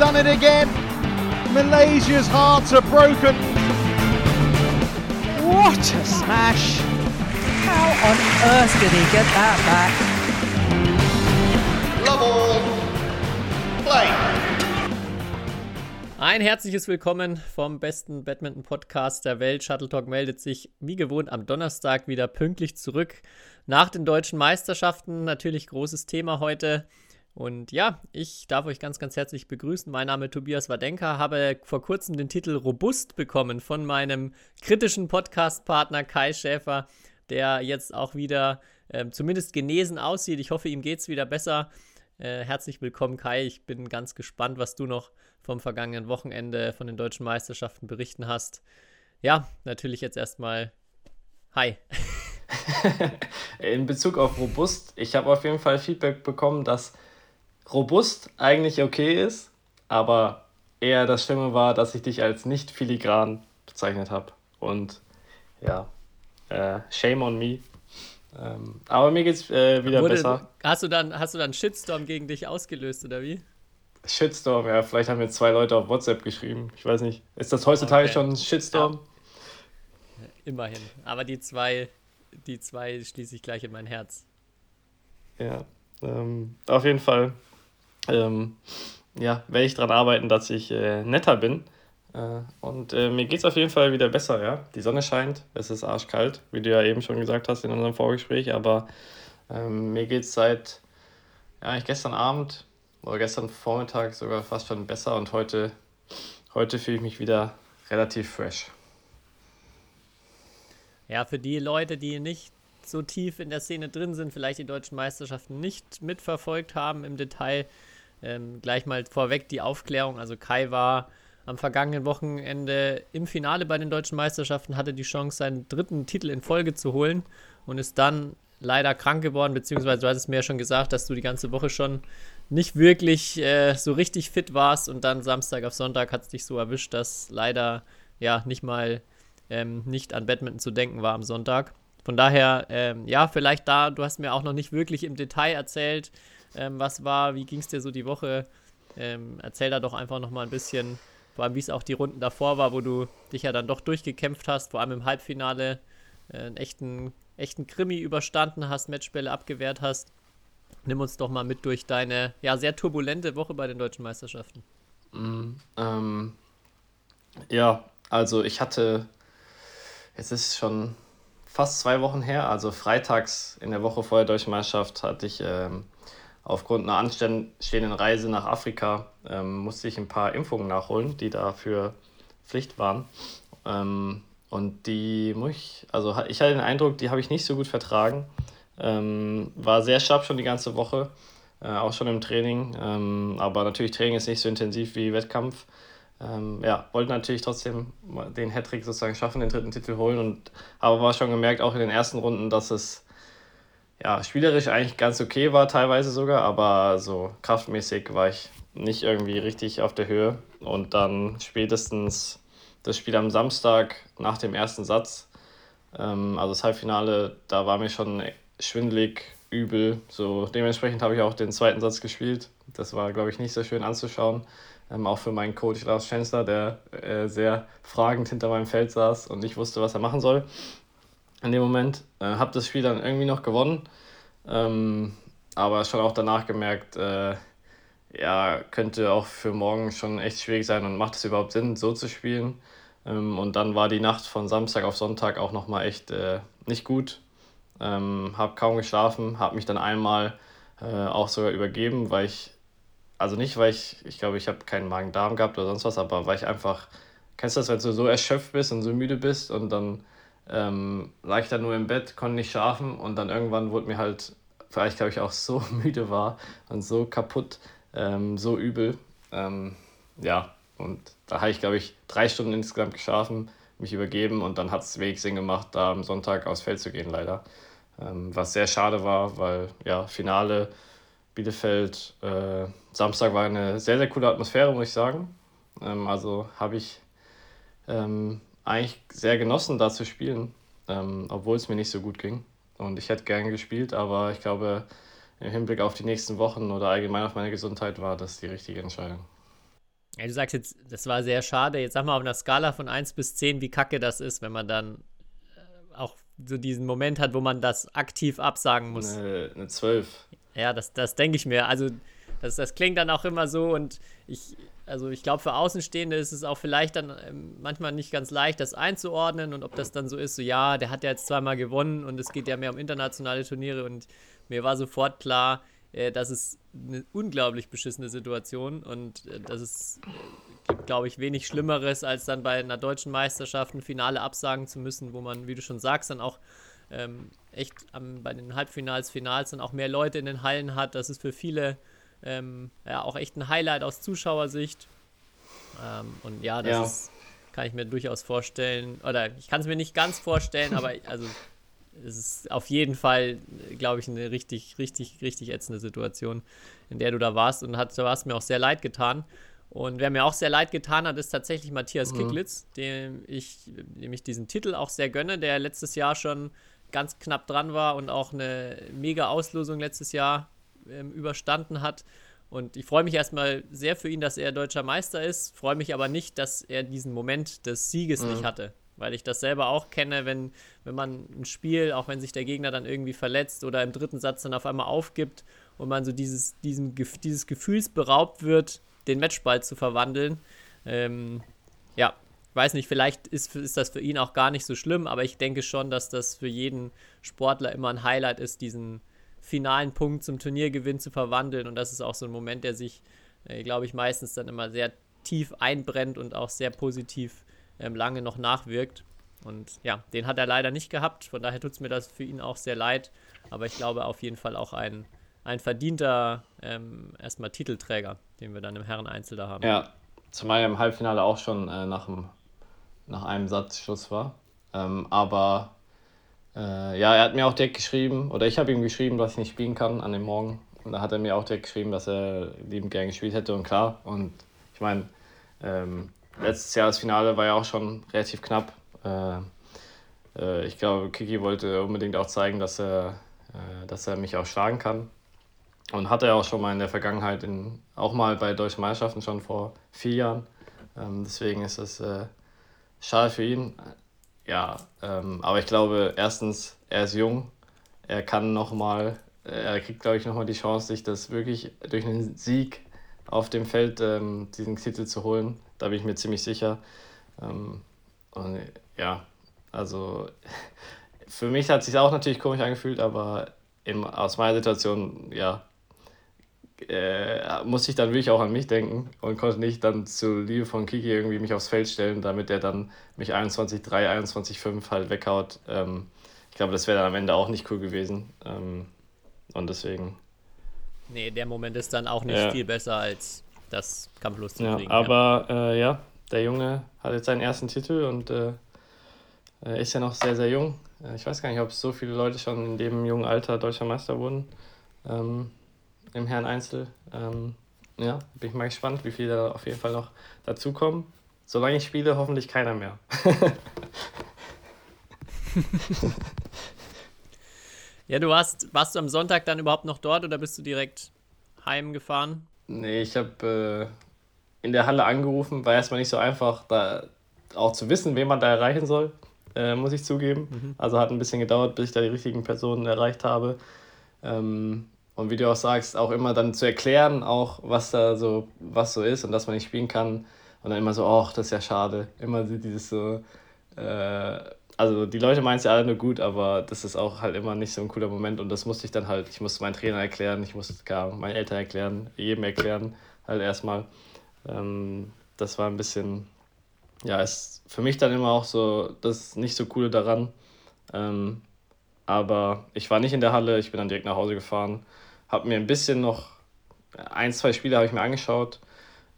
done it again. Malaysia's hearts are broken. What a smash! How on earth did he get that back? Love all. Play. Ein herzliches Willkommen vom besten Badminton-Podcast der Welt. Shuttle Talk meldet sich wie gewohnt am Donnerstag wieder pünktlich zurück nach den deutschen Meisterschaften. Natürlich großes Thema heute. Und ja, ich darf euch ganz, ganz herzlich begrüßen. Mein Name ist Tobias Wadenka, habe vor kurzem den Titel Robust bekommen von meinem kritischen Podcast-Partner Kai Schäfer, der jetzt auch wieder äh, zumindest genesen aussieht. Ich hoffe, ihm geht es wieder besser. Äh, herzlich willkommen, Kai. Ich bin ganz gespannt, was du noch vom vergangenen Wochenende von den deutschen Meisterschaften berichten hast. Ja, natürlich jetzt erstmal Hi. In Bezug auf robust, ich habe auf jeden Fall Feedback bekommen, dass robust eigentlich okay ist, aber eher das Schlimme war, dass ich dich als nicht filigran bezeichnet habe. Und ja, äh, shame on me. Ähm, aber mir geht's äh, wieder Wurde, besser. Hast du dann hast du dann Shitstorm gegen dich ausgelöst oder wie? Shitstorm, ja, vielleicht haben mir zwei Leute auf WhatsApp geschrieben. Ich weiß nicht. Ist das heutzutage okay. schon ein Shitstorm? Ja. Immerhin. Aber die zwei, die zwei schließe ich gleich in mein Herz. Ja, ähm, auf jeden Fall ähm, ja, werde ich daran arbeiten, dass ich äh, netter bin. Äh, und äh, mir geht es auf jeden Fall wieder besser, ja. Die Sonne scheint, es ist arschkalt, wie du ja eben schon gesagt hast in unserem Vorgespräch, aber ähm, mir geht es seit, ja, ich gestern Abend oder gestern Vormittag sogar fast schon besser und heute, heute fühle ich mich wieder relativ fresh. Ja, für die Leute, die nicht so tief in der Szene drin sind, vielleicht die deutschen Meisterschaften nicht mitverfolgt haben im Detail, ähm, gleich mal vorweg die Aufklärung. Also Kai war am vergangenen Wochenende im Finale bei den deutschen Meisterschaften, hatte die Chance, seinen dritten Titel in Folge zu holen und ist dann leider krank geworden, beziehungsweise du hast es mir ja schon gesagt, dass du die ganze Woche schon nicht wirklich äh, so richtig fit warst und dann Samstag auf Sonntag hat es dich so erwischt, dass leider ja nicht mal ähm, nicht an Badminton zu denken war am Sonntag. Von daher, ähm, ja, vielleicht da, du hast mir auch noch nicht wirklich im Detail erzählt, ähm, was war, wie ging es dir so die Woche? Ähm, erzähl da doch einfach noch mal ein bisschen, vor allem wie es auch die Runden davor war, wo du dich ja dann doch durchgekämpft hast, vor allem im Halbfinale äh, einen echten, echten Krimi überstanden hast, Matchbälle abgewehrt hast. Nimm uns doch mal mit durch deine ja sehr turbulente Woche bei den deutschen Meisterschaften. Mm, ähm, ja, also ich hatte, es ist schon fast zwei Wochen her, also freitags in der Woche vor der deutschen Meisterschaft hatte ich ähm, aufgrund einer anstehenden Reise nach Afrika ähm, musste ich ein paar Impfungen nachholen, die dafür Pflicht waren. Ähm, und die muss ich, also ich hatte den Eindruck, die habe ich nicht so gut vertragen. Ähm, war sehr schlapp schon die ganze Woche, äh, auch schon im Training. Ähm, aber natürlich Training ist nicht so intensiv wie Wettkampf. Ähm, ja, wollte natürlich trotzdem den Hattrick sozusagen schaffen, den dritten Titel holen. Und aber war schon gemerkt, auch in den ersten Runden, dass es ja, spielerisch eigentlich ganz okay war, teilweise sogar, aber so kraftmäßig war ich nicht irgendwie richtig auf der Höhe. Und dann spätestens das Spiel am Samstag nach dem ersten Satz, ähm, also das Halbfinale, da war mir schon schwindelig, übel. So dementsprechend habe ich auch den zweiten Satz gespielt. Das war, glaube ich, nicht so schön anzuschauen. Ähm, auch für meinen Coach Lars Schensler, der äh, sehr fragend hinter meinem Feld saß und nicht wusste, was er machen soll in dem Moment. Äh, habe das Spiel dann irgendwie noch gewonnen, ähm, aber schon auch danach gemerkt, äh, ja, könnte auch für morgen schon echt schwierig sein und macht es überhaupt Sinn, so zu spielen. Ähm, und dann war die Nacht von Samstag auf Sonntag auch nochmal echt äh, nicht gut. Ähm, habe kaum geschlafen, habe mich dann einmal äh, auch sogar übergeben, weil ich, also nicht, weil ich, ich glaube, ich habe keinen Magen-Darm gehabt oder sonst was, aber weil ich einfach, kennst du das, wenn du so erschöpft bist und so müde bist und dann ähm, lag ich dann nur im Bett, konnte nicht schlafen und dann irgendwann wurde mir halt, vielleicht glaube ich auch so müde war und so kaputt, ähm, so übel. Ähm, ja, und da habe ich glaube ich drei Stunden insgesamt geschlafen, mich übergeben und dann hat es wenig Sinn gemacht, da am Sonntag aufs Feld zu gehen, leider. Ähm, was sehr schade war, weil ja, Finale Bielefeld, äh, Samstag war eine sehr, sehr coole Atmosphäre, muss ich sagen. Ähm, also habe ich ähm, eigentlich sehr genossen, da zu spielen, ähm, obwohl es mir nicht so gut ging. Und ich hätte gerne gespielt, aber ich glaube, im Hinblick auf die nächsten Wochen oder allgemein auf meine Gesundheit war das die richtige Entscheidung. Ja, du sagst jetzt, das war sehr schade. Jetzt sag mal auf einer Skala von 1 bis 10, wie kacke das ist, wenn man dann äh, auch so diesen Moment hat, wo man das aktiv absagen muss. Eine, eine 12. Ja, das, das denke ich mir. Also, das, das klingt dann auch immer so und ich, also ich glaube, für Außenstehende ist es auch vielleicht dann ähm, manchmal nicht ganz leicht, das einzuordnen und ob das dann so ist, so ja, der hat ja jetzt zweimal gewonnen und es geht ja mehr um internationale Turniere und mir war sofort klar, äh, das ist eine unglaublich beschissene Situation und äh, das ist, äh, gibt, glaube ich, wenig Schlimmeres, als dann bei einer deutschen Meisterschaft ein Finale absagen zu müssen, wo man, wie du schon sagst, dann auch ähm, echt am, bei den Halbfinals, Finals dann auch mehr Leute in den Hallen hat. Das ist für viele ähm, ja, auch echt ein Highlight aus Zuschauersicht. Ähm, und ja, das Ja. Ist, kann ich mir durchaus vorstellen. Oder ich kann es mir nicht ganz vorstellen, aber also es ist auf jeden Fall, glaube ich, eine richtig, richtig, richtig ätzende Situation, in der du da warst. Und hat, da hast mir auch sehr leid getan. Und wer mir auch sehr leid getan hat, ist tatsächlich Matthias Kicklitz, dem ich, dem ich diesen Titel auch sehr gönne, der letztes Jahr schon ganz knapp dran war und auch eine mega Auslosung letztes Jahr ähm, überstanden hat. Und ich freue mich erstmal sehr für ihn, dass er deutscher Meister ist, freue mich aber nicht, dass er diesen Moment des Sieges nicht hatte. Weil ich das selber auch kenne, wenn, wenn man ein Spiel, auch wenn sich der Gegner dann irgendwie verletzt oder im dritten Satz dann auf einmal aufgibt und man so dieses, diesem, dieses Gefühls beraubt wird, den Matchball zu verwandeln. Ähm, ja, weiß nicht, vielleicht ist, ist das für ihn auch gar nicht so schlimm, aber ich denke schon, dass das für jeden Sportler immer ein Highlight ist, diesen finalen Punkt zum Turniergewinn zu verwandeln. Und das ist auch so ein Moment, der sich, äh, glaube ich, meistens dann immer sehr tief einbrennt und auch sehr positiv ähm, lange noch nachwirkt. Und ja, den hat er leider nicht gehabt. Von daher tut es mir das für ihn auch sehr leid. Aber ich glaube auf jeden Fall auch ein, ein verdienter ähm, erstmal Titelträger, den wir dann im Herren-Einzel da haben. Ja, zumal er im Halbfinale auch schon äh, nach, dem, nach einem Satz Schluss war. Ähm, aber äh, ja, er hat mir auch direkt geschrieben, oder ich habe ihm geschrieben, dass ich nicht spielen kann an dem Morgen. Und da hat er mir auch direkt geschrieben, dass er liebend gern gespielt hätte und klar. Und ich meine, ähm, letztes Jahr das Finale war ja auch schon relativ knapp. Äh, äh, ich glaube, Kiki wollte unbedingt auch zeigen, dass er, äh, dass er mich auch schlagen kann. Und hatte er auch schon mal in der Vergangenheit, in, auch mal bei deutschen Meisterschaften schon vor vier Jahren. Ähm, deswegen ist es äh, schade für ihn. Ja, ähm, aber ich glaube, erstens, er ist jung, er kann nochmal, er kriegt, glaube ich, nochmal die Chance, sich das wirklich durch einen Sieg auf dem Feld ähm, diesen Titel zu holen. Da bin ich mir ziemlich sicher. Ähm, und ja, also für mich hat es sich auch natürlich komisch angefühlt, aber in, aus meiner Situation, ja, äh, musste ich dann wirklich auch an mich denken und konnte nicht dann zu Liebe von Kiki irgendwie mich aufs Feld stellen, damit er dann mich 21-3, 21-5 halt weghaut. Ähm, ich glaube, das wäre dann am Ende auch nicht cool gewesen. Ähm, und deswegen, Nee, der Moment ist dann auch nicht Ja. viel besser, als das kampflos zu ja, kriegen. aber äh, ja, der Junge hat jetzt seinen ersten Titel und äh, ist ja noch sehr, sehr jung. Äh, Ich weiß gar nicht, ob so viele Leute schon in dem jungen Alter deutscher Meister wurden. Ähm, Im Herren Einzel. Ähm, ja, bin ich mal gespannt, wie viele da auf jeden Fall noch dazukommen. Solange ich spiele, hoffentlich keiner mehr. Ja, du warst, warst du am Sonntag dann überhaupt noch dort oder bist du direkt heimgefahren? Nee, ich habe äh, in der Halle angerufen, war erstmal nicht so einfach, da auch zu wissen, wen man da erreichen soll, äh, muss ich zugeben. Also hat ein bisschen gedauert, bis ich da die richtigen Personen erreicht habe. Ähm, und wie du auch sagst, auch immer dann zu erklären, auch was da so, was so ist und dass man nicht spielen kann. Und dann immer so, ach, das ist ja schade. Immer dieses so, äh, also die Leute meinen es ja alle nur gut, aber das ist auch halt immer nicht so ein cooler Moment und das musste ich dann halt, ich musste meinen Trainer erklären, ich musste Ahnung, meinen Eltern erklären, jedem erklären, halt erstmal. Ähm, das war ein bisschen, ja, ist für mich dann immer auch so das nicht so coole daran. Ähm, aber ich war nicht in der Halle, ich bin dann direkt nach Hause gefahren, habe mir ein bisschen noch, ein, zwei Spiele habe ich mir angeschaut.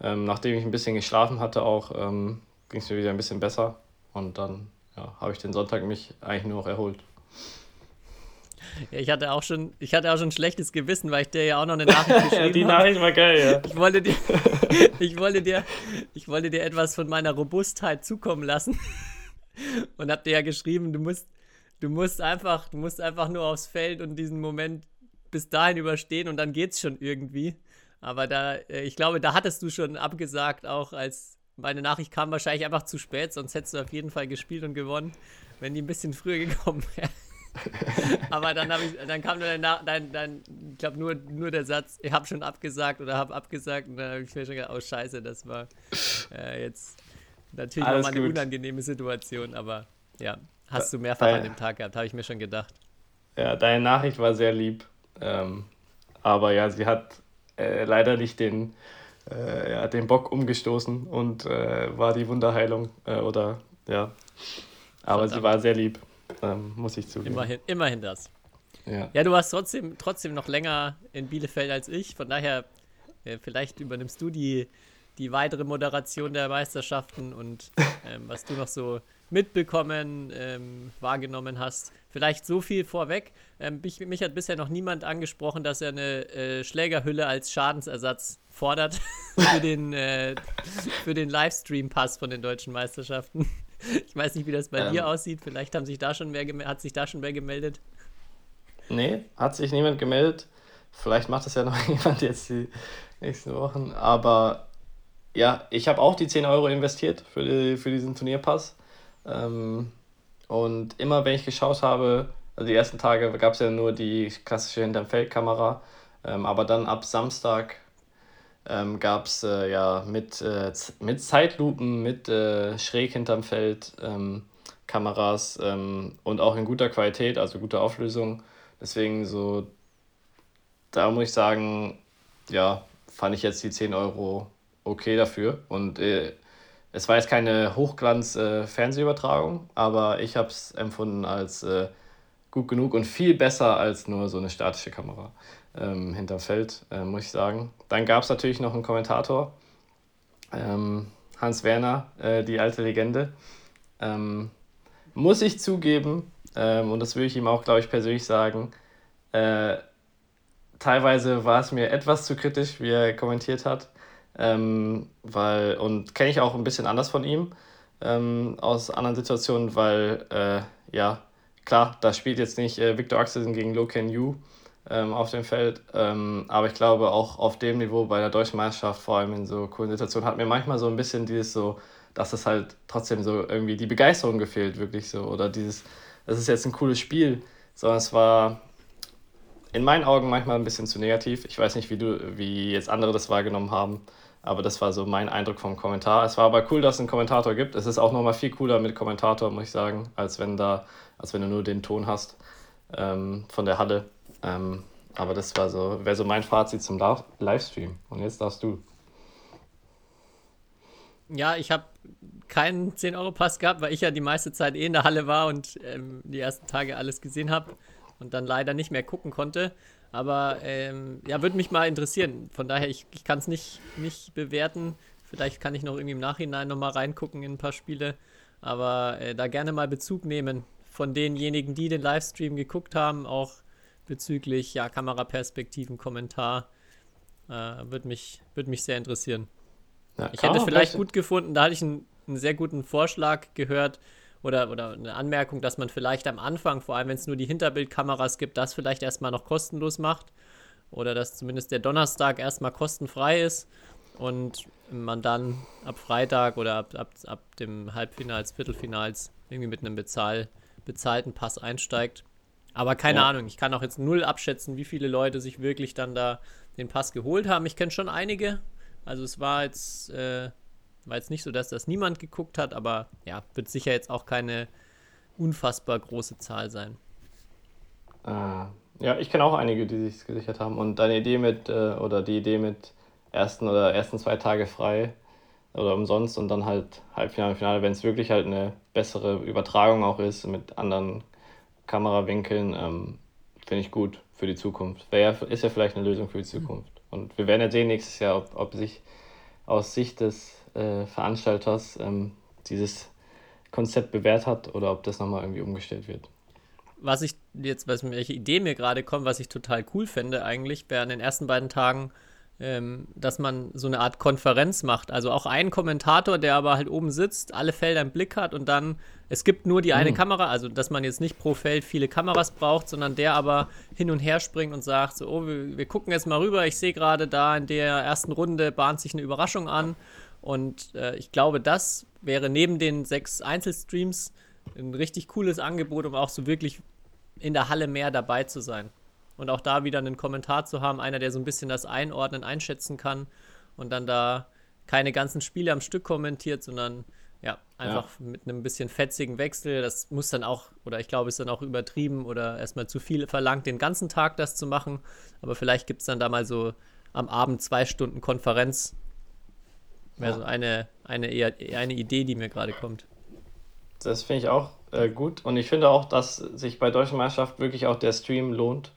Ähm, nachdem ich ein bisschen geschlafen hatte auch, ähm, ging es mir wieder ein bisschen besser und dann ja, habe ich den Sonntag mich eigentlich nur noch erholt. Ja, ich hatte auch schon, ich hatte auch schon ein schlechtes Gewissen, weil ich dir ja auch noch eine Nachricht geschrieben die habe. Nachricht war geil, ja. Ich wollte dir, ich wollte dir, ich wollte dir etwas von meiner Robustheit zukommen lassen und hab dir ja geschrieben, du musst, du musst einfach, du musst einfach nur aufs Feld und diesen Moment bis dahin überstehen und dann geht's schon irgendwie. Aber da, äh, ich glaube, da hattest du schon abgesagt, auch als meine Nachricht kam wahrscheinlich einfach zu spät, sonst hättest du auf jeden Fall gespielt und gewonnen, wenn die ein bisschen früher gekommen wäre. Aber dann, ich, dann kam nur dein, dein, dein ich glaube, nur, nur der Satz, ich habe schon abgesagt oder habe abgesagt und dann habe ich mir schon gedacht, oh scheiße, das war äh, jetzt natürlich Alles nochmal eine gut. unangenehme Situation, aber ja, hast du mehrfach Dein, an dem Tag gehabt, habe ich mir schon gedacht. Ja, deine Nachricht war sehr lieb, ähm, aber ja, sie hat äh, leider nicht den, äh, ja, den Bock umgestoßen und äh, war die Wunderheilung äh, oder ja, aber Verdammt. sie war sehr lieb ähm, muss ich zugeben. Immerhin, immerhin das. Ja. ja, du warst trotzdem, trotzdem noch länger in Bielefeld als ich, von daher, äh, vielleicht übernimmst du die, die weitere Moderation der Meisterschaften und ähm, was du noch so mitbekommen, ähm, wahrgenommen hast. Vielleicht so viel vorweg. Ähm, mich, mich, hat bisher noch niemand angesprochen, dass er eine äh, Schlägerhülle als Schadensersatz fordert für den, äh, für den Livestream-Pass von den deutschen Meisterschaften. Ich weiß nicht, wie das bei ähm, dir aussieht. Vielleicht haben sich da schon mehr hat sich da schon mehr gemeldet. Nee, hat sich niemand gemeldet. Vielleicht macht das ja noch jemand jetzt die nächsten Wochen. Aber ja, ich habe auch die 10 Euro investiert für, die, für diesen Turnierpass. Ähm, und immer wenn ich geschaut habe, also die ersten Tage gab es ja nur die klassische hinterm Feldkamera. Ähm, aber dann ab Samstag ähm, gab es äh, ja mit, äh, mit Zeitlupen, mit äh, schräg hinterm Feld ähm, Kameras ähm, und auch in guter Qualität, also guter Auflösung. Deswegen so, da muss ich sagen, ja, fand ich jetzt die 10 Euro okay dafür. Und äh, es war jetzt keine Hochglanz-Fernsehübertragung, äh, aber ich habe es empfunden als äh, gut genug und viel besser als nur so eine statische Kamera ähm, hinterm Feld, äh, muss ich sagen. Dann gab es natürlich noch einen Kommentator, ähm, Hans Werner, äh, die alte Legende. Ähm, muss ich zugeben, ähm, und das würde ich ihm auch, glaube ich, persönlich sagen, äh, teilweise war es mir etwas zu kritisch, wie er kommentiert hat. Ähm, weil, und kenne ich auch ein bisschen anders von ihm ähm, aus anderen Situationen, weil, äh, ja, klar, da spielt jetzt nicht äh, Victor Axelsen gegen Lo Ken Yu ähm, auf dem Feld. Ähm, aber ich glaube, auch auf dem Niveau bei der deutschen Meisterschaft, vor allem in so coolen Situationen, hat mir manchmal so ein bisschen dieses so, dass es halt trotzdem so irgendwie die Begeisterung gefehlt, wirklich so. Oder dieses, das ist jetzt ein cooles Spiel, sondern es war in meinen Augen manchmal ein bisschen zu negativ. Ich weiß nicht, wie du, wie jetzt andere das wahrgenommen haben, aber das war so mein Eindruck vom Kommentar. Es war aber cool, dass es einen Kommentator gibt. Es ist auch nochmal viel cooler mit Kommentator, muss ich sagen, als wenn da, als wenn du nur den Ton hast ähm, von der Halle. Ähm, aber das war so, wäre so mein Fazit zum Livestream. Und jetzt darfst du. Ja, ich habe keinen 10-Euro-Pass gehabt, weil ich ja die meiste Zeit eh in der Halle war und ähm, die ersten Tage alles gesehen habe und dann leider nicht mehr gucken konnte. Aber ähm, ja, würde mich mal interessieren. Von daher, ich, ich kann es nicht, nicht bewerten. Vielleicht kann ich noch irgendwie im Nachhinein nochmal reingucken in ein paar Spiele. Aber äh, da gerne mal Bezug nehmen von denjenigen, die den Livestream geguckt haben, auch bezüglich ja, Kameraperspektiven, Kommentar. Äh, Würde mich, würd mich sehr interessieren. Ja, ich hätte vielleicht gut gefunden, da hatte ich einen, einen, sehr guten Vorschlag gehört oder, oder eine Anmerkung, dass man vielleicht am Anfang, vor allem wenn es nur die Hinterbildkameras gibt, das vielleicht erstmal noch kostenlos macht. Oder dass zumindest der Donnerstag erstmal kostenfrei ist und man dann ab Freitag oder ab, ab, ab dem Halbfinals, Viertelfinals irgendwie mit einem Bezahl, bezahlten Pass einsteigt. Aber keine ja. Ahnung, ich kann auch jetzt null abschätzen, wie viele Leute sich wirklich dann da den Pass geholt haben. Ich kenne schon einige. Also es war jetzt, äh, war jetzt nicht so, dass das niemand geguckt hat, aber ja, wird sicher jetzt auch keine unfassbar große Zahl sein. Äh, ja, ich kenne auch einige, die sich gesichert haben. Und deine Idee mit, äh, oder die Idee mit ersten oder ersten zwei Tage frei oder umsonst und dann halt Halbfinale, Finale, wenn es wirklich halt eine bessere Übertragung auch ist mit anderen Kamerawinkeln, ähm, finde ich gut für die Zukunft. Wär, ist ja vielleicht eine Lösung für die Zukunft. Und wir werden ja sehen nächstes Jahr, ob, ob sich aus Sicht des äh, Veranstalters ähm, dieses Konzept bewährt hat oder ob das nochmal irgendwie umgestellt wird. Was ich jetzt, was welche Idee mir gerade kommt, was ich total cool fände eigentlich, wäre an den ersten beiden Tagen ähm, dass man so eine Art Konferenz macht. Also auch ein Kommentator, der aber halt oben sitzt, alle Felder im Blick hat und dann, es gibt nur die eine Mhm. Kamera, also dass man jetzt nicht pro Feld viele Kameras braucht, sondern der aber hin und her springt und sagt, so, oh, wir, wir gucken jetzt mal rüber, ich sehe gerade da in der ersten Runde bahnt sich eine Überraschung an. Und äh, ich glaube, das wäre neben den sechs Einzelstreams ein richtig cooles Angebot, um auch so wirklich in der Halle mehr dabei zu sein. Und auch da wieder einen Kommentar zu haben, einer, der so ein bisschen das einordnen, einschätzen kann und dann da keine ganzen Spiele am Stück kommentiert, sondern ja, einfach mit einem bisschen fetzigen Wechsel. Das muss dann auch, oder ich glaube, ist dann auch übertrieben oder erstmal zu viel verlangt, den ganzen Tag das zu machen. Aber vielleicht gibt es dann da mal so am Abend zwei Stunden Konferenz. Wäre so eine, eine, eine Idee, die mir gerade kommt. Das finde ich auch äh, gut. Und ich finde auch, dass sich bei deutschen Meisterschaft wirklich auch der Stream lohnt.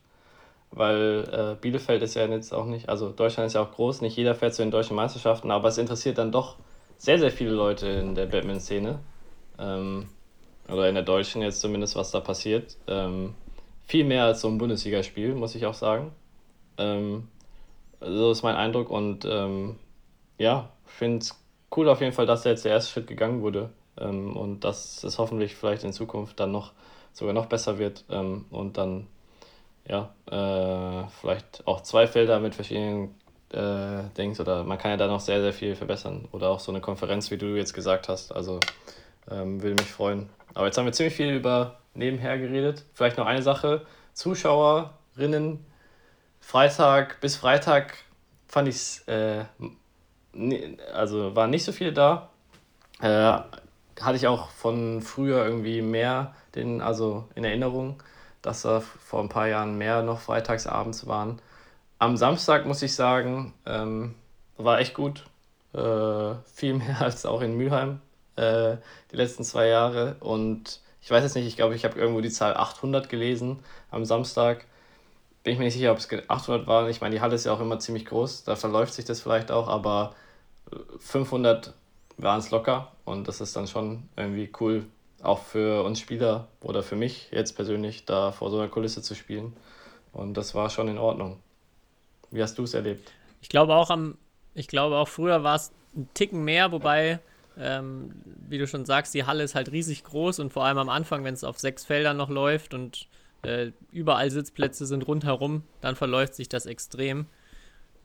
Weil äh, Bielefeld ist ja jetzt auch nicht, also Deutschland ist ja auch groß, nicht jeder fährt zu den deutschen Meisterschaften, aber es interessiert dann doch sehr, sehr viele Leute in der Badminton-Szene. Ähm, oder in der deutschen jetzt zumindest, was da passiert. Ähm, viel mehr als so ein Bundesligaspiel, muss ich auch sagen. Ähm, so ist mein Eindruck und ähm, ja, ich finde es cool auf jeden Fall, dass da jetzt der erste Schritt gegangen wurde ähm, und dass es hoffentlich vielleicht in Zukunft dann noch sogar noch besser wird ähm, und dann ja äh, vielleicht auch zwei Felder mit verschiedenen äh, Dings oder man kann ja da noch sehr, sehr viel verbessern oder auch so eine Konferenz, wie du jetzt gesagt hast. Also ähm, würde mich freuen. Aber jetzt haben wir ziemlich viel über nebenher geredet. Vielleicht noch eine Sache. Zuschauerinnen, Freitag bis Freitag fand ich es, äh, also waren nicht so viele da. Äh, hatte ich auch von früher irgendwie mehr den, also in Erinnerung, dass da vor ein paar Jahren mehr noch freitagsabends waren. Am Samstag muss ich sagen, ähm, war echt gut. Äh, viel mehr als auch in Mülheim äh, die letzten zwei Jahre. Und ich weiß jetzt nicht, ich glaube, ich habe irgendwo die Zahl 800 gelesen am Samstag. Bin ich mir nicht sicher, ob es ge- 800 waren. Ich meine, die Halle ist ja auch immer ziemlich groß, da verläuft sich das vielleicht auch, aber 500 waren es locker und das ist dann schon irgendwie cool, auch für uns Spieler oder für mich jetzt persönlich, da vor so einer Kulisse zu spielen. Und das war schon in Ordnung. Wie hast du es erlebt? Ich glaube auch am, ich glaube auch früher war es ein Ticken mehr, wobei, ähm, wie du schon sagst, die Halle ist halt riesig groß und vor allem am Anfang, wenn es auf sechs Feldern noch läuft und äh, überall Sitzplätze sind rundherum, dann verläuft sich das extrem.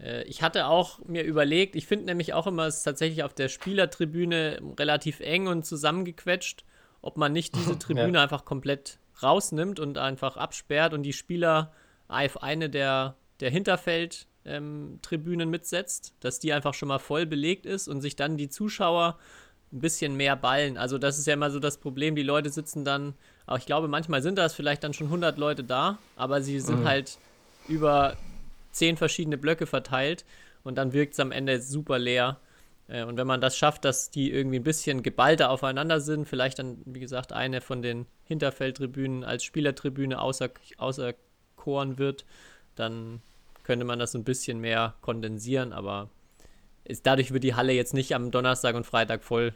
Äh, ich hatte auch mir überlegt, ich finde nämlich auch immer, es ist tatsächlich auf der Spielertribüne relativ eng und zusammengequetscht, ob man nicht diese Tribüne einfach komplett rausnimmt und einfach absperrt und die Spieler auf eine der, der Hinterfeld-Tribünen mitsetzt, dass die einfach schon mal voll belegt ist und sich dann die Zuschauer ein bisschen mehr ballen. Also das ist ja immer so das Problem, die Leute sitzen dann, aber ich glaube, manchmal sind das vielleicht dann schon 100 Leute da, aber sie sind halt über zehn verschiedene Blöcke verteilt und dann wirkt es am Ende super leer. Äh, Und wenn man das schafft, dass die irgendwie ein bisschen geballter aufeinander sind, vielleicht dann, wie gesagt, eine von den Hinterfeldtribünen als Spielertribüne außer, außerkoren wird, dann könnte man das ein bisschen mehr kondensieren, aber ist, dadurch wird die Halle jetzt nicht am Donnerstag und Freitag voll.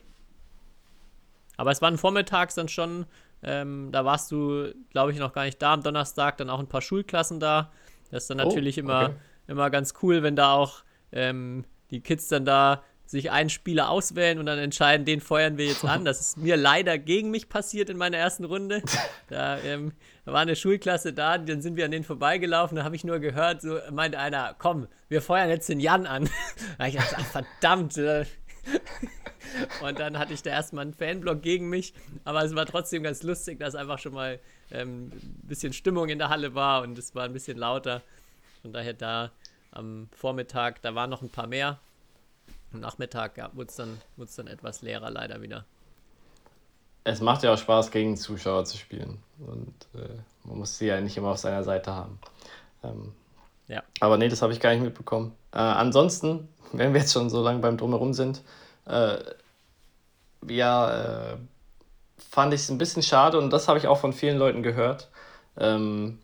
Aber es waren vormittags dann schon, ähm, da warst du, glaube ich, noch gar nicht da. Am Donnerstag dann auch ein paar Schulklassen da. Das ist dann Oh, natürlich immer, okay. immer ganz cool, wenn da auch ähm, die Kids dann da sich einen Spieler auswählen und dann entscheiden, den feuern wir jetzt an. Das ist mir leider gegen mich passiert in meiner ersten Runde. Da, ähm, war eine Schulklasse da, dann sind wir an denen vorbeigelaufen, da habe ich nur gehört, so meinte einer, komm, wir feuern jetzt den Jan an. Da ich gedacht, ach, verdammt. äh. Und dann hatte ich da erstmal einen Fanblock gegen mich, aber es war trotzdem ganz lustig, dass einfach schon mal ähm, ein bisschen Stimmung in der Halle war und es war ein bisschen lauter. Von daher da am Vormittag, da waren noch ein paar mehr. Am Nachmittag ja, wurde es dann, dann etwas leerer leider wieder. Es macht ja auch Spaß, gegen Zuschauer zu spielen. Und äh, man muss sie ja nicht immer auf seiner Seite haben. Ähm, Ja. aber nee, das habe ich gar nicht mitbekommen. Äh, ansonsten, wenn wir jetzt schon so lange beim Drumherum sind, äh, ja, äh, fand ich es ein bisschen schade und das habe ich auch von vielen Leuten gehört. Ähm,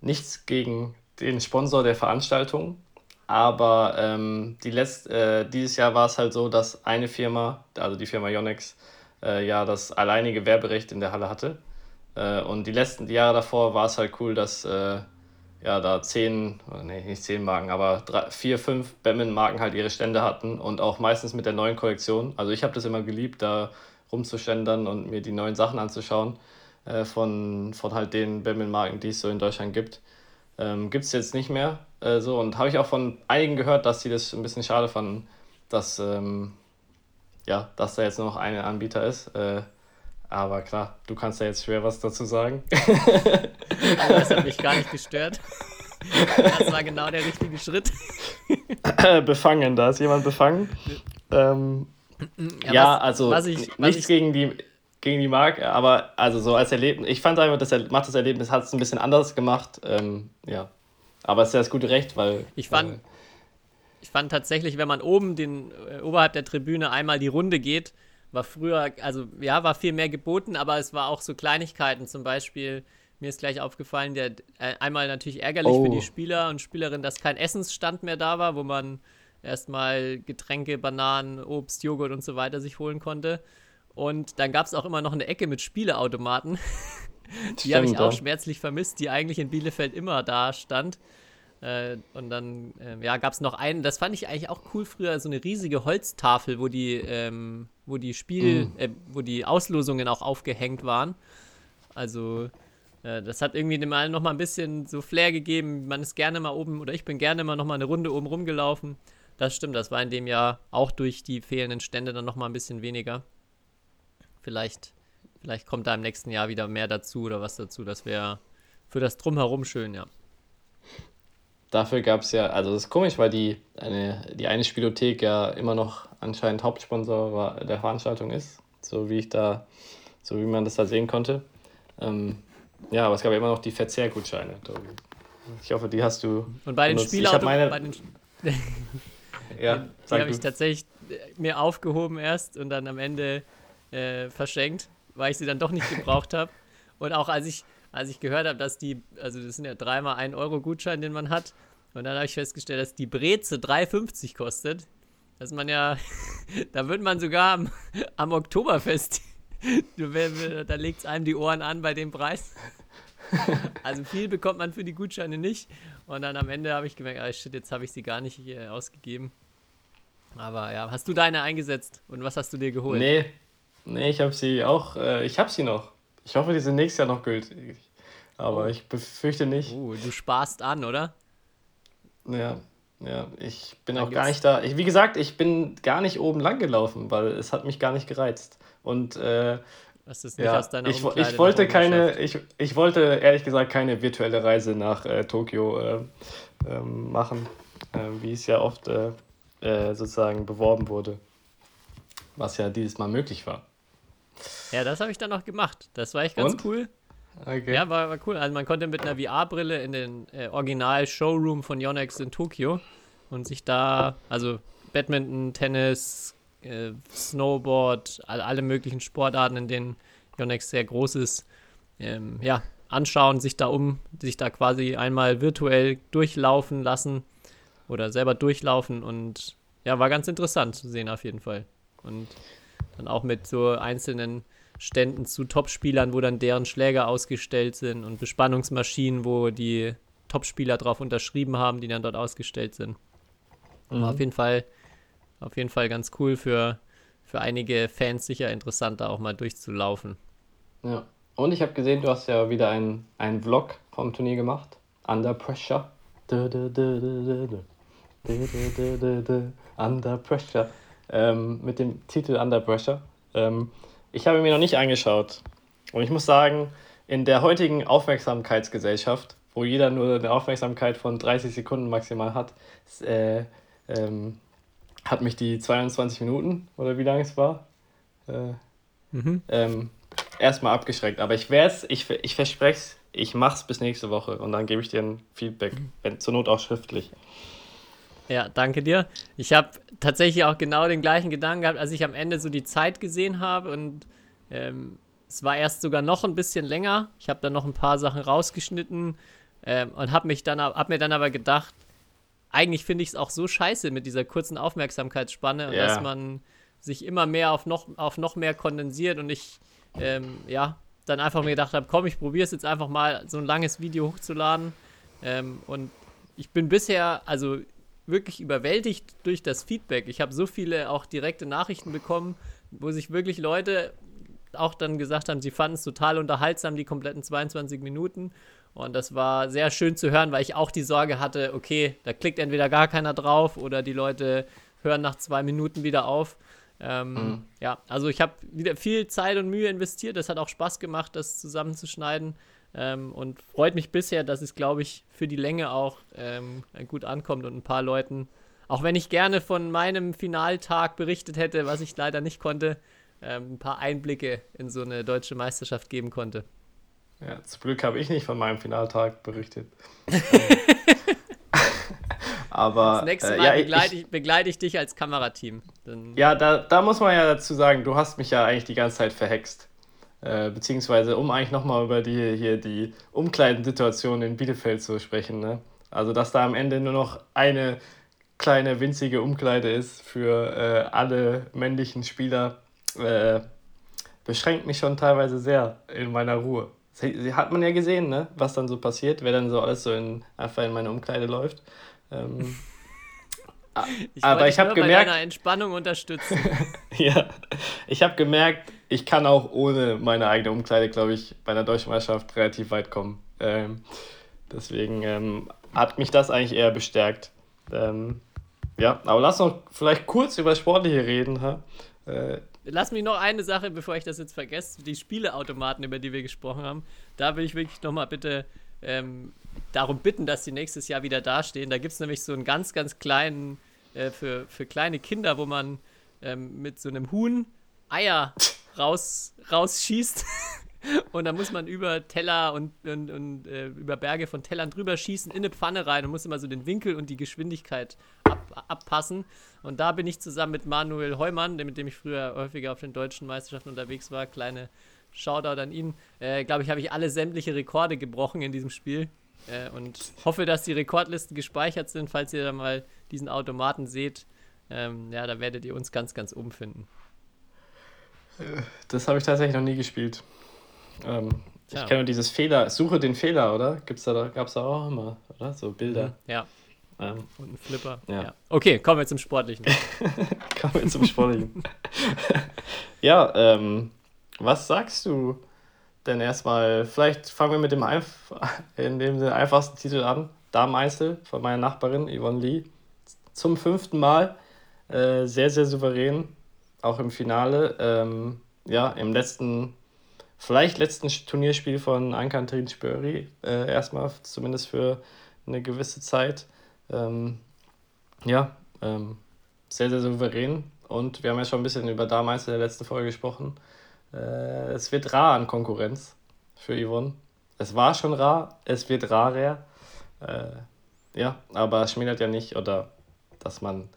nichts gegen den Sponsor der Veranstaltung, aber ähm, die letzt, äh, dieses Jahr war es halt so, dass eine Firma, also die Firma Yonex, äh, ja das alleinige Werberecht in der Halle hatte. Äh, und die letzten Jahre davor war es halt cool, dass äh, ja, da zehn, nee, nicht zehn Marken, aber drei, vier, fünf Batman-Marken halt ihre Stände hatten und auch meistens mit der neuen Kollektion. Also ich habe das immer geliebt, da rumzuständern und mir die neuen Sachen anzuschauen äh, von, von halt den Batman-Marken, die es so in Deutschland gibt. Ähm, gibt es jetzt nicht mehr äh, so und habe ich auch von einigen gehört, dass sie das ein bisschen schade fanden, dass, ähm, ja, dass da jetzt nur noch ein Anbieter ist. Äh, aber klar, du kannst ja jetzt schwer was dazu sagen. Also das hat mich gar nicht gestört. Das war genau der richtige Schritt. befangen, da ist jemand befangen. Ähm, ja, ja was, also was ich, was nichts ich, gegen die gegen die Marke, aber also so als Erlebnis, ich fand einfach, das macht das Erlebnis hat es ein bisschen anders gemacht. Ähm, ja, aber es ist ja das gute Recht, weil ich fand, äh, ich fand tatsächlich, wenn man oben den äh, oberhalb der Tribüne einmal die Runde geht, war früher, also ja, war viel mehr geboten, aber es war auch so Kleinigkeiten. Zum Beispiel, mir ist gleich aufgefallen, der äh, einmal natürlich ärgerlich oh. für die Spieler und Spielerinnen, dass kein Essensstand mehr da war, wo man erstmal Getränke, Bananen, Obst, Joghurt und so weiter sich holen konnte. Und dann gab es auch immer noch eine Ecke mit Spieleautomaten. die habe ich auch schmerzlich vermisst, die eigentlich in Bielefeld immer da stand. Äh, und dann äh, ja, gab es noch einen, das fand ich eigentlich auch cool früher, so eine riesige Holztafel, wo die, ähm, wo die Spiel, mm. äh, wo die Auslosungen auch aufgehängt waren. Also äh, das hat irgendwie dem allen noch mal ein bisschen so Flair gegeben. Man ist gerne mal oben, oder ich bin gerne mal noch mal eine Runde oben rumgelaufen. Das stimmt, das war in dem Jahr auch durch die fehlenden Stände dann noch mal ein bisschen weniger. Vielleicht, vielleicht kommt da im nächsten Jahr wieder mehr dazu oder was dazu. Das wäre für das Drumherum schön, ja dafür gab es ja, also das ist komisch, weil die eine, die eine Spielothek ja immer noch anscheinend Hauptsponsor war, der Veranstaltung ist, so wie ich da, so wie man das da sehen konnte. Ähm, ja, aber es gab ja immer noch die Verzehrgutscheine. Ich hoffe, die hast du. Und bei den den ja, die habe ich tatsächlich äh, mir aufgehoben erst und dann am Ende äh, verschenkt, weil ich sie dann doch nicht gebraucht habe. Und auch als ich als ich gehört habe, dass die, also das sind ja dreimal ein Euro Gutschein, den man hat. Und dann habe ich festgestellt, dass die Breze 3,50 kostet. Dass man ja, da wird man sogar am, am Oktoberfest, da legt es einem die Ohren an bei dem Preis. Also viel bekommt man für die Gutscheine nicht. Und dann am Ende habe ich gemerkt, ah shit, jetzt habe ich sie gar nicht hier ausgegeben. Aber ja, hast du deine eingesetzt und was hast du dir geholt? Nee, nee, ich habe sie auch, äh, ich habe sie noch. Ich hoffe, die sind nächstes Jahr noch gültig. Aber oh. ich befürchte nicht. Uh, du sparst an, oder? Ja, ja. Ich bin Dann auch gar nicht da. Ich, wie gesagt, ich bin gar nicht oben lang gelaufen, weil es hat mich gar nicht gereizt. Und äh, das ist nicht ja, aus deiner ich, ich wollte keine, ich, ich wollte ehrlich gesagt keine virtuelle Reise nach äh, Tokio äh, ähm, machen, äh, wie es ja oft äh, äh, sozusagen beworben wurde. Was ja dieses Mal möglich war. Ja, das habe ich dann noch gemacht. Das war echt ganz Und? cool. Okay. Ja, war, war cool. Also man konnte mit einer VR-Brille in den äh, Original-Showroom von Yonex in Tokio und sich da, also Badminton, Tennis, äh, Snowboard, all, alle möglichen Sportarten, in denen Yonex sehr groß ist, ähm, ja, anschauen, sich da um, sich da quasi einmal virtuell durchlaufen lassen oder selber durchlaufen und ja, war ganz interessant zu sehen auf jeden Fall. Und dann auch mit so einzelnen Ständen zu Topspielern, wo dann deren Schläger ausgestellt sind und Bespannungsmaschinen, wo die Topspieler drauf unterschrieben haben, die dann dort ausgestellt sind. Mhm. Auf jeden Fall, auf jeden Fall ganz cool für, für einige Fans sicher interessant, da auch mal durchzulaufen. Ja. Und ich habe gesehen, du hast ja wieder einen, Vlog vom Turnier gemacht. Under Pressure. Under Pressure. Ähm, mit dem Titel Under Pressure. Ähm, ich habe mir noch nicht angeschaut. Und ich muss sagen, in der heutigen Aufmerksamkeitsgesellschaft, wo jeder nur eine Aufmerksamkeit von 30 Sekunden maximal hat, äh, ähm, hat mich die 22 Minuten oder wie lange es war, äh, mhm. ähm, erstmal abgeschreckt. Aber ich werde es, ich, ich verspreche es, ich mache es bis nächste Woche und dann gebe ich dir ein Feedback, wenn, zur Not auch schriftlich. Ja, danke dir. Ich habe tatsächlich auch genau den gleichen Gedanken gehabt, als ich am Ende so die Zeit gesehen habe und ähm, es war erst sogar noch ein bisschen länger. Ich habe dann noch ein paar Sachen rausgeschnitten ähm, und habe mich dann, hab mir dann aber gedacht, eigentlich finde ich es auch so scheiße mit dieser kurzen Aufmerksamkeitsspanne und yeah. dass man sich immer mehr auf noch, auf noch mehr kondensiert und ich, ähm, ja, dann einfach mir gedacht habe, komm, ich probiere es jetzt einfach mal, so ein langes Video hochzuladen Ähm, und ich bin bisher, also wirklich überwältigt durch das Feedback. Ich habe so viele auch direkte Nachrichten bekommen, wo sich wirklich Leute auch dann gesagt haben, sie fanden es total unterhaltsam, die kompletten 22 Minuten. Und das war sehr schön zu hören, weil ich auch die Sorge hatte, okay, da klickt entweder gar keiner drauf oder die Leute hören nach zwei Minuten wieder auf. Ähm, mhm. Ja, also ich habe wieder viel Zeit und Mühe investiert. Das hat auch Spaß gemacht, das zusammenzuschneiden. Ähm, und freut mich bisher, dass es, glaube ich, für die Länge auch ähm, gut ankommt und ein paar Leuten, auch wenn ich gerne von meinem Finaltag berichtet hätte, was ich leider nicht konnte, ähm, ein paar Einblicke in so eine deutsche Meisterschaft geben konnte. Ja, zum Glück habe ich nicht von meinem Finaltag berichtet. Aber das nächste äh, Mal äh, ja, begleite, ich, begleite ich dich als Kamerateam. Dann ja, da, da muss man ja dazu sagen, du hast mich ja eigentlich die ganze Zeit verhext. Äh, beziehungsweise um eigentlich nochmal über die hier die Umkleidensituation in Bielefeld zu sprechen. Ne? Also dass da am Ende nur noch eine kleine winzige Umkleide ist für äh, alle männlichen Spieler, äh, beschränkt mich schon teilweise sehr in meiner Ruhe. Hat man ja gesehen, ne? was dann so passiert, wer dann so alles so in, einfach in meine Umkleide läuft. Ähm, ich aber ich habe gemerkt, bei Entspannung unterstützen. ja, ich habe gemerkt, ich kann auch ohne meine eigene Umkleide, glaube ich, bei einer deutschen Meisterschaft relativ weit kommen. Ähm, deswegen ähm, hat mich das eigentlich eher bestärkt. Ähm, ja, aber lass noch vielleicht kurz über Sportliche reden. Ha? Äh, Lass mich noch eine Sache, bevor ich das jetzt vergesse, die Spieleautomaten, über die wir gesprochen haben. Da will ich wirklich nochmal bitte ähm, darum bitten, dass sie nächstes Jahr wieder dastehen. Da gibt es nämlich so einen ganz, ganz kleinen, äh, für, für kleine Kinder, wo man ähm, mit so einem Huhn Eier raus, rausschießt. Und dann muss man über Teller und, und, und äh, über Berge von Tellern drüber schießen, in eine Pfanne rein und muss immer so den Winkel und die Geschwindigkeit ab, abpassen. Und da bin ich zusammen mit Manuel Heumann, mit dem ich früher häufiger auf den deutschen Meisterschaften unterwegs war, kleine Shoutout an ihn. Äh, Glaube ich, habe ich alle sämtliche Rekorde gebrochen in diesem Spiel. Äh, und hoffe, dass die Rekordlisten gespeichert sind, falls ihr da mal diesen Automaten seht. Ähm, ja, da werdet ihr uns ganz, ganz umfinden. Das habe ich tatsächlich noch nie gespielt. Ähm, ich kenne dieses Fehler, suche den Fehler, oder? Gibt's da, gab es da auch immer, oder? So Bilder. Mhm, ja. Ähm, Und ein Flipper. Ja. ja. Okay, kommen wir zum Sportlichen. kommen wir zum Sportlichen. ja, ähm, was sagst du denn erstmal? Vielleicht fangen wir mit dem, Einf in dem einfachsten Titel an. Dameneinzel von meiner Nachbarin Yvonne Lee. Zum fünften Mal. Äh, sehr, sehr souverän auch im Finale. Ähm, ja, im letzten, vielleicht letzten Turnierspiel von Ankantrin Spöri, äh, erstmal zumindest für eine gewisse Zeit. Ähm, ja, ähm, sehr, sehr souverän. Und wir haben ja schon ein bisschen über damals in der letzten Folge gesprochen. Äh, es wird rar an Konkurrenz für Yvonne. Es war schon rar, es wird rarer. Äh, ja, aber es schmälert ja nicht, oder dass man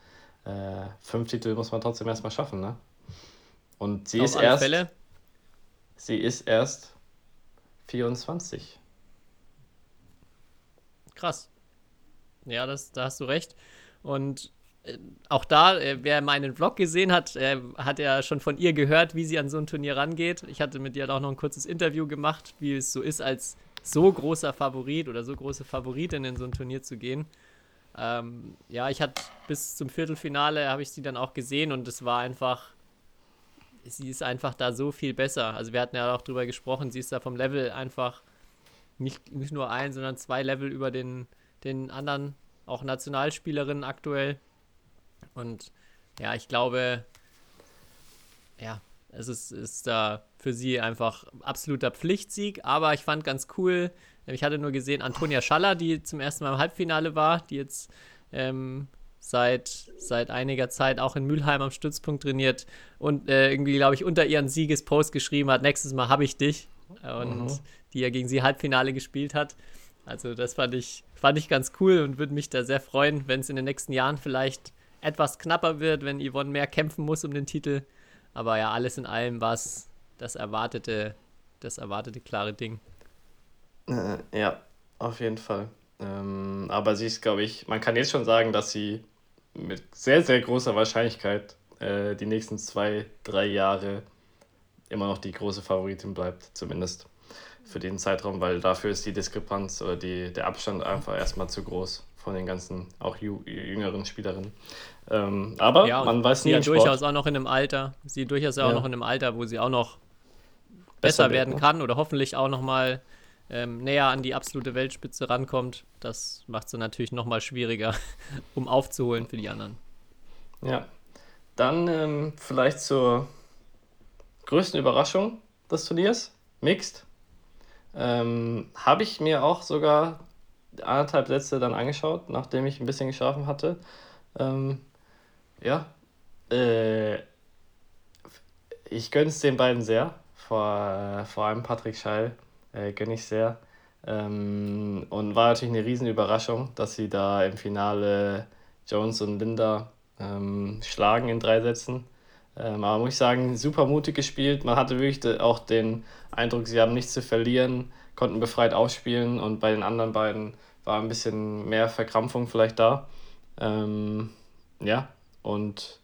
äh, fünf Titel muss man trotzdem erstmal schaffen, ne? Und sie Auf ist erst. Fälle. Sie ist erst 24. Krass. Ja, das, da hast du recht. Und äh, auch da, äh, wer meinen Vlog gesehen hat, äh, hat ja schon von ihr gehört, wie sie an so ein Turnier rangeht. Ich hatte mit ihr auch noch ein kurzes Interview gemacht, wie es so ist, als so großer Favorit oder so große Favoritin in so ein Turnier zu gehen. Ähm, ja, ich hatte bis zum Viertelfinale habe ich sie dann auch gesehen und es war einfach, sie ist einfach da so viel besser. Also wir hatten ja auch drüber gesprochen, sie ist da vom Level einfach nicht, nicht nur ein, sondern zwei Level über den, den anderen, auch Nationalspielerinnen aktuell. Und ja, ich glaube, ja, es ist, ist da für sie einfach absoluter Pflichtsieg, aber ich fand ganz cool, ich hatte nur gesehen, Antonia Schaller, die zum ersten Mal im Halbfinale war, die jetzt ähm, seit, seit einiger Zeit auch in Mülheim am Stützpunkt trainiert und äh, irgendwie, glaube ich, unter ihren Siegespost geschrieben hat, nächstes Mal habe ich dich. Und mhm. die ja gegen sie Halbfinale gespielt hat. Also das fand ich, fand ich ganz cool und würde mich da sehr freuen, wenn es in den nächsten Jahren vielleicht etwas knapper wird, wenn Yvonne mehr kämpfen muss um den Titel. Aber ja, alles in allem war es das erwartete, das erwartete klare Ding. Äh, ja, auf jeden Fall. Ähm, aber sie ist, glaube ich, man kann jetzt schon sagen, dass sie mit sehr, sehr großer Wahrscheinlichkeit äh, die nächsten zwei, drei Jahre immer noch die große Favoritin bleibt, zumindest. für den Zeitraum, weil dafür ist die Diskrepanz oder die, der Abstand einfach erstmal zu groß von den ganzen auch jüngeren Spielerinnen. Ähm, aber ja, man weiß nie. Sie durchaus auch noch in einem Alter, sie durchaus auch ja. noch in einem Alter, wo sie auch noch besser, besser werden kann oder hoffentlich auch noch mal ähm, näher an die absolute Weltspitze rankommt. Das macht es natürlich noch mal schwieriger, um aufzuholen für die anderen. Ja, dann ähm, vielleicht zur größten Überraschung des Turniers, Mixed. Ähm, Habe ich mir auch sogar anderthalb Sätze dann angeschaut, nachdem ich ein bisschen geschlafen hatte. Ähm, ja, äh, ich gönne es den beiden sehr. Vor, äh, vor allem Patrick Scheil äh, gönne ich sehr. Ähm, und war natürlich eine riesen Überraschung, dass sie da im Finale Jones und Linda ähm, schlagen in drei Sätzen. Ähm, aber muss ich sagen, super mutig gespielt. Man hatte wirklich auch den Eindruck, sie haben nichts zu verlieren, konnten befreit ausspielen und bei den anderen beiden war ein bisschen mehr Verkrampfung vielleicht da. Ähm, ja, und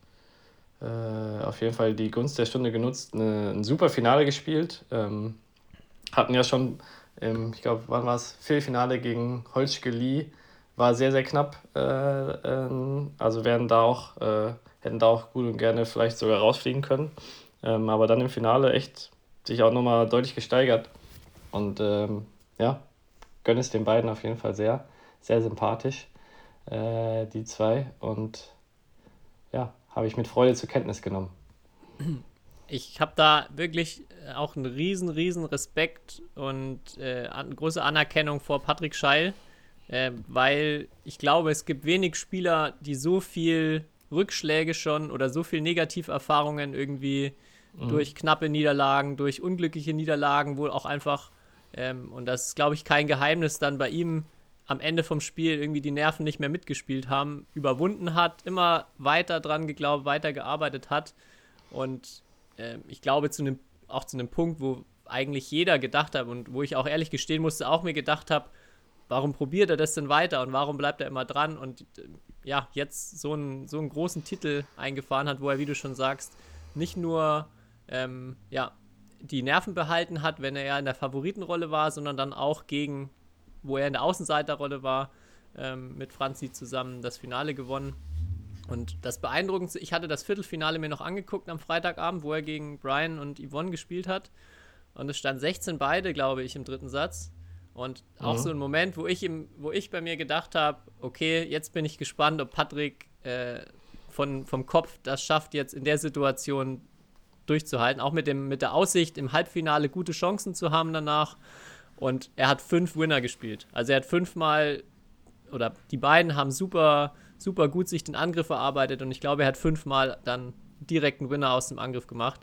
äh, auf jeden Fall die Gunst der Stunde genutzt, eine, ein super Finale gespielt. Ähm, hatten ja schon, im, ich glaube, wann war es, Viertelfinale gegen Lee, war sehr, sehr knapp. Äh, äh, also werden da auch, äh, hätten da auch gut und gerne vielleicht sogar rausfliegen können. Ähm, aber dann im Finale echt sich auch nochmal deutlich gesteigert. Und ähm, ja, gönne es den beiden auf jeden Fall sehr. Sehr sympathisch, äh, die zwei. Und ja, habe ich mit Freude zur Kenntnis genommen. Ich habe da wirklich äh, auch einen riesen, riesen Respekt und äh, an, große Anerkennung vor Patrick Scheil, äh, weil ich glaube, es gibt wenig Spieler, die so viel Rückschläge schon oder so viel Negativerfahrungen irgendwie mhm. durch knappe Niederlagen, durch unglückliche Niederlagen, wohl auch einfach, ähm, und das ist, glaube ich, kein Geheimnis, dann bei ihm am Ende vom Spiel irgendwie die Nerven nicht mehr mitgespielt haben, überwunden hat, immer weiter dran geglaubt, weiter gearbeitet hat. Und äh, ich glaube, zu einem, auch zu einem Punkt, wo eigentlich jeder gedacht hat und wo ich auch ehrlich gestehen musste, auch mir gedacht habe, warum probiert er das denn weiter und warum bleibt er immer dran und äh, ja, jetzt so einen, so einen großen Titel eingefahren hat, wo er, wie du schon sagst, nicht nur ähm, ja, die Nerven behalten hat, wenn er in der Favoritenrolle war, sondern dann auch gegen wo er in der Außenseiterrolle war, ähm, mit Franzi zusammen das Finale gewonnen. Und das Beeindruckendste, ich hatte das Viertelfinale mir noch angeguckt am Freitagabend, wo er gegen Brian und Yvonne gespielt hat. Und es stand 16 beide, glaube ich, im dritten Satz. Und auch mhm. so ein Moment, wo ich, im, wo ich bei mir gedacht habe, okay, jetzt bin ich gespannt, ob Patrick äh, von, vom Kopf das schafft, jetzt in der Situation durchzuhalten. Auch mit, dem, mit der Aussicht, im Halbfinale gute Chancen zu haben danach. Und er hat fünf Winner gespielt. Also er hat fünfmal, oder die beiden haben super, super gut sich den Angriff erarbeitet und ich glaube, er hat fünfmal dann direkten Winner aus dem Angriff gemacht.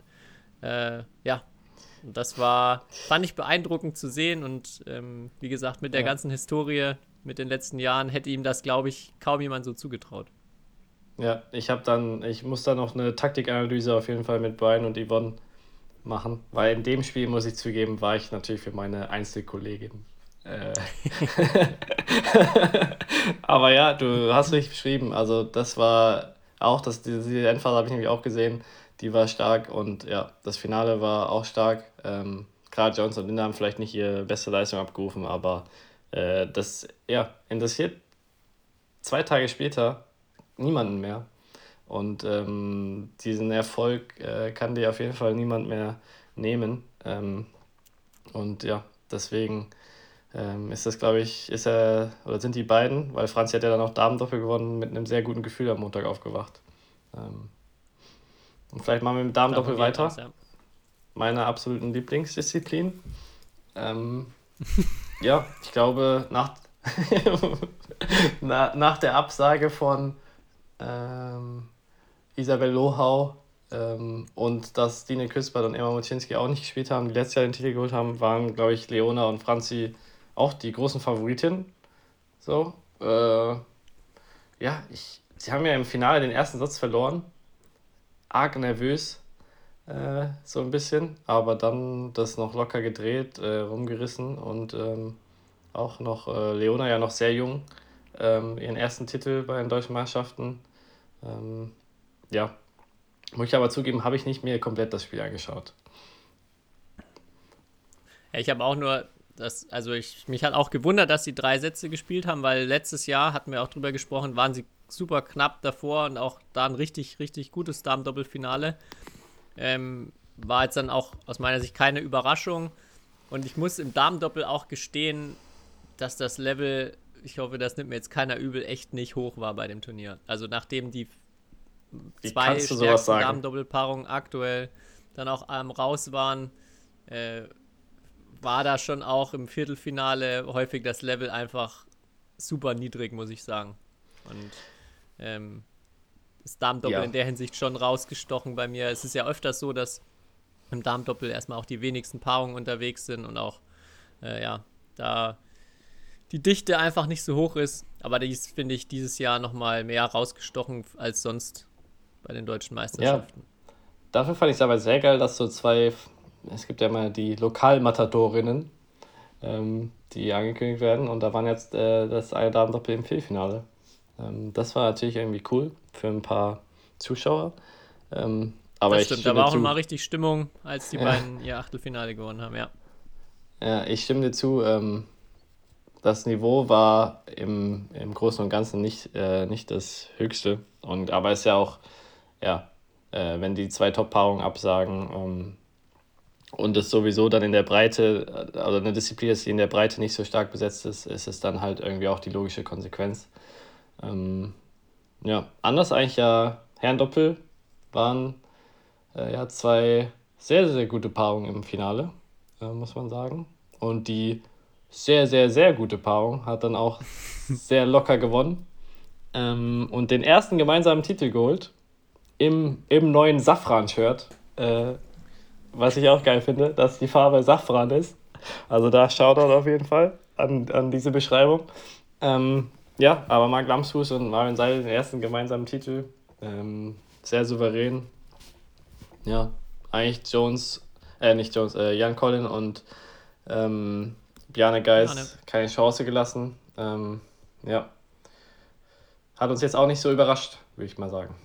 Äh, ja, und das war, fand ich beeindruckend zu sehen und ähm, wie gesagt, mit der ja. ganzen Historie, mit den letzten Jahren, hätte ihm das, glaube ich, kaum jemand so zugetraut. Ja, ich habe dann, ich muss da noch eine Taktikanalyse auf jeden Fall mit Brian und Yvonne machen, weil in dem Spiel, muss ich zugeben, war ich natürlich für meine Einzelkollegin. Äh. Aber ja, du hast richtig beschrieben. Also, das war auch, das, diese Endphase habe ich nämlich auch gesehen. Die war stark und ja, das Finale war auch stark. Ähm, Gerade Jones und Linda haben vielleicht nicht ihre beste Leistung abgerufen, aber äh, das ja, interessiert zwei Tage später niemanden mehr. Und ähm, diesen Erfolg äh, kann dir auf jeden Fall niemand mehr nehmen. Ähm, und ja, deswegen ähm, ist das, glaube ich, ist er, oder sind die beiden, weil Franzi hat ja dann auch Damendoppel gewonnen, mit einem sehr guten Gefühl am Montag aufgewacht. Ähm, und vielleicht machen wir mit Damendoppel weiter. Aus, ja. Meine absoluten Lieblingsdisziplin. Ähm, ja, ich glaube, nach, nach der Absage von ähm, Isabel Lohau ähm, und dass Dine Küspert und Emma Muczynski auch nicht gespielt haben, die letztes Jahr den Titel geholt haben, waren, glaube ich, Leona und Franzi auch die großen Favoritinnen. So. Äh, ja, ich, sie haben ja im Finale den ersten Satz verloren. Arg nervös. Äh, so ein bisschen, aber dann das noch locker gedreht, äh, rumgerissen und ähm, auch noch äh, Leona ja noch sehr jung, ähm, ihren ersten Titel bei den deutschen Meisterschaften. Ähm, ja, muss ich aber zugeben, habe ich nicht mehr komplett das Spiel angeschaut. Ich habe auch nur das, also ich, mich hat auch gewundert, dass sie drei Sätze gespielt haben, weil letztes Jahr hatten wir auch drüber gesprochen, waren sie super knapp davor und auch da ein richtig, richtig gutes Damen-Doppelfinale. Ähm, war jetzt dann auch aus meiner Sicht keine Überraschung. Und ich muss im Damendoppel auch gestehen, dass das Level, ich hoffe, das nimmt mir jetzt keiner übel, echt nicht hoch war bei dem Turnier. Also nachdem die Wie zwei stärksten? Damen-Doppelpaarungen aktuell dann auch ähm, raus waren, äh, war da schon auch im Viertelfinale häufig das Level einfach super niedrig, muss ich sagen. Und ähm, das Damendoppel Ja. in der Hinsicht schon rausgestochen bei mir. Es ist ja öfters so, dass im Damendoppel erstmal auch die wenigsten Paarungen unterwegs sind und auch, äh, ja, da die Dichte einfach nicht so hoch ist. Aber dies finde ich dieses Jahr nochmal mehr rausgestochen als sonst bei den deutschen Meisterschaften. Dafür fand ich es aber sehr geil, dass so zwei, es gibt ja mal die Lokalmatadorinnen, ähm, die angekündigt werden und da waren jetzt äh, das eine Damen-Doppel im Viertelfinale. Ähm, das war natürlich irgendwie cool für ein paar Zuschauer. Ähm, aber das stimmt, da war auch zu, immer richtig Stimmung, als die Ja. beiden ihr Achtelfinale gewonnen haben, ja. Ja, ich stimme dir zu. Ähm, das Niveau war im, im Großen und Ganzen nicht, äh, nicht das höchste. Und, aber es ist ja auch, ja, äh, wenn die zwei Top-Paarungen absagen ähm, und es sowieso dann in der Breite, also eine Disziplin ist, die in der Breite nicht so stark besetzt ist, ist es dann halt irgendwie auch die logische Konsequenz. Ähm, ja, anders eigentlich ja Herrendoppel waren äh, ja zwei sehr, sehr gute Paarungen im Finale, äh, muss man sagen. Und die sehr, sehr, sehr gute Paarung hat dann auch sehr locker gewonnen ähm, und den ersten gemeinsamen Titel geholt im, im neuen Safran-Shirt. Äh, was ich auch geil finde, dass die Farbe Safran ist. Also da Shoutout auf jeden Fall an, an diese Beschreibung. Ähm, ja, aber Marc Lamsfuß und Marvin Seidel den ersten gemeinsamen Titel. Ähm, sehr souverän. Ja, eigentlich Jones, äh, nicht Jones, äh, Jan Collin und ähm, Bjarne Geis Bjarne. keine Chance gelassen. Ähm, ja. Hat uns jetzt auch nicht so überrascht, würde ich mal sagen.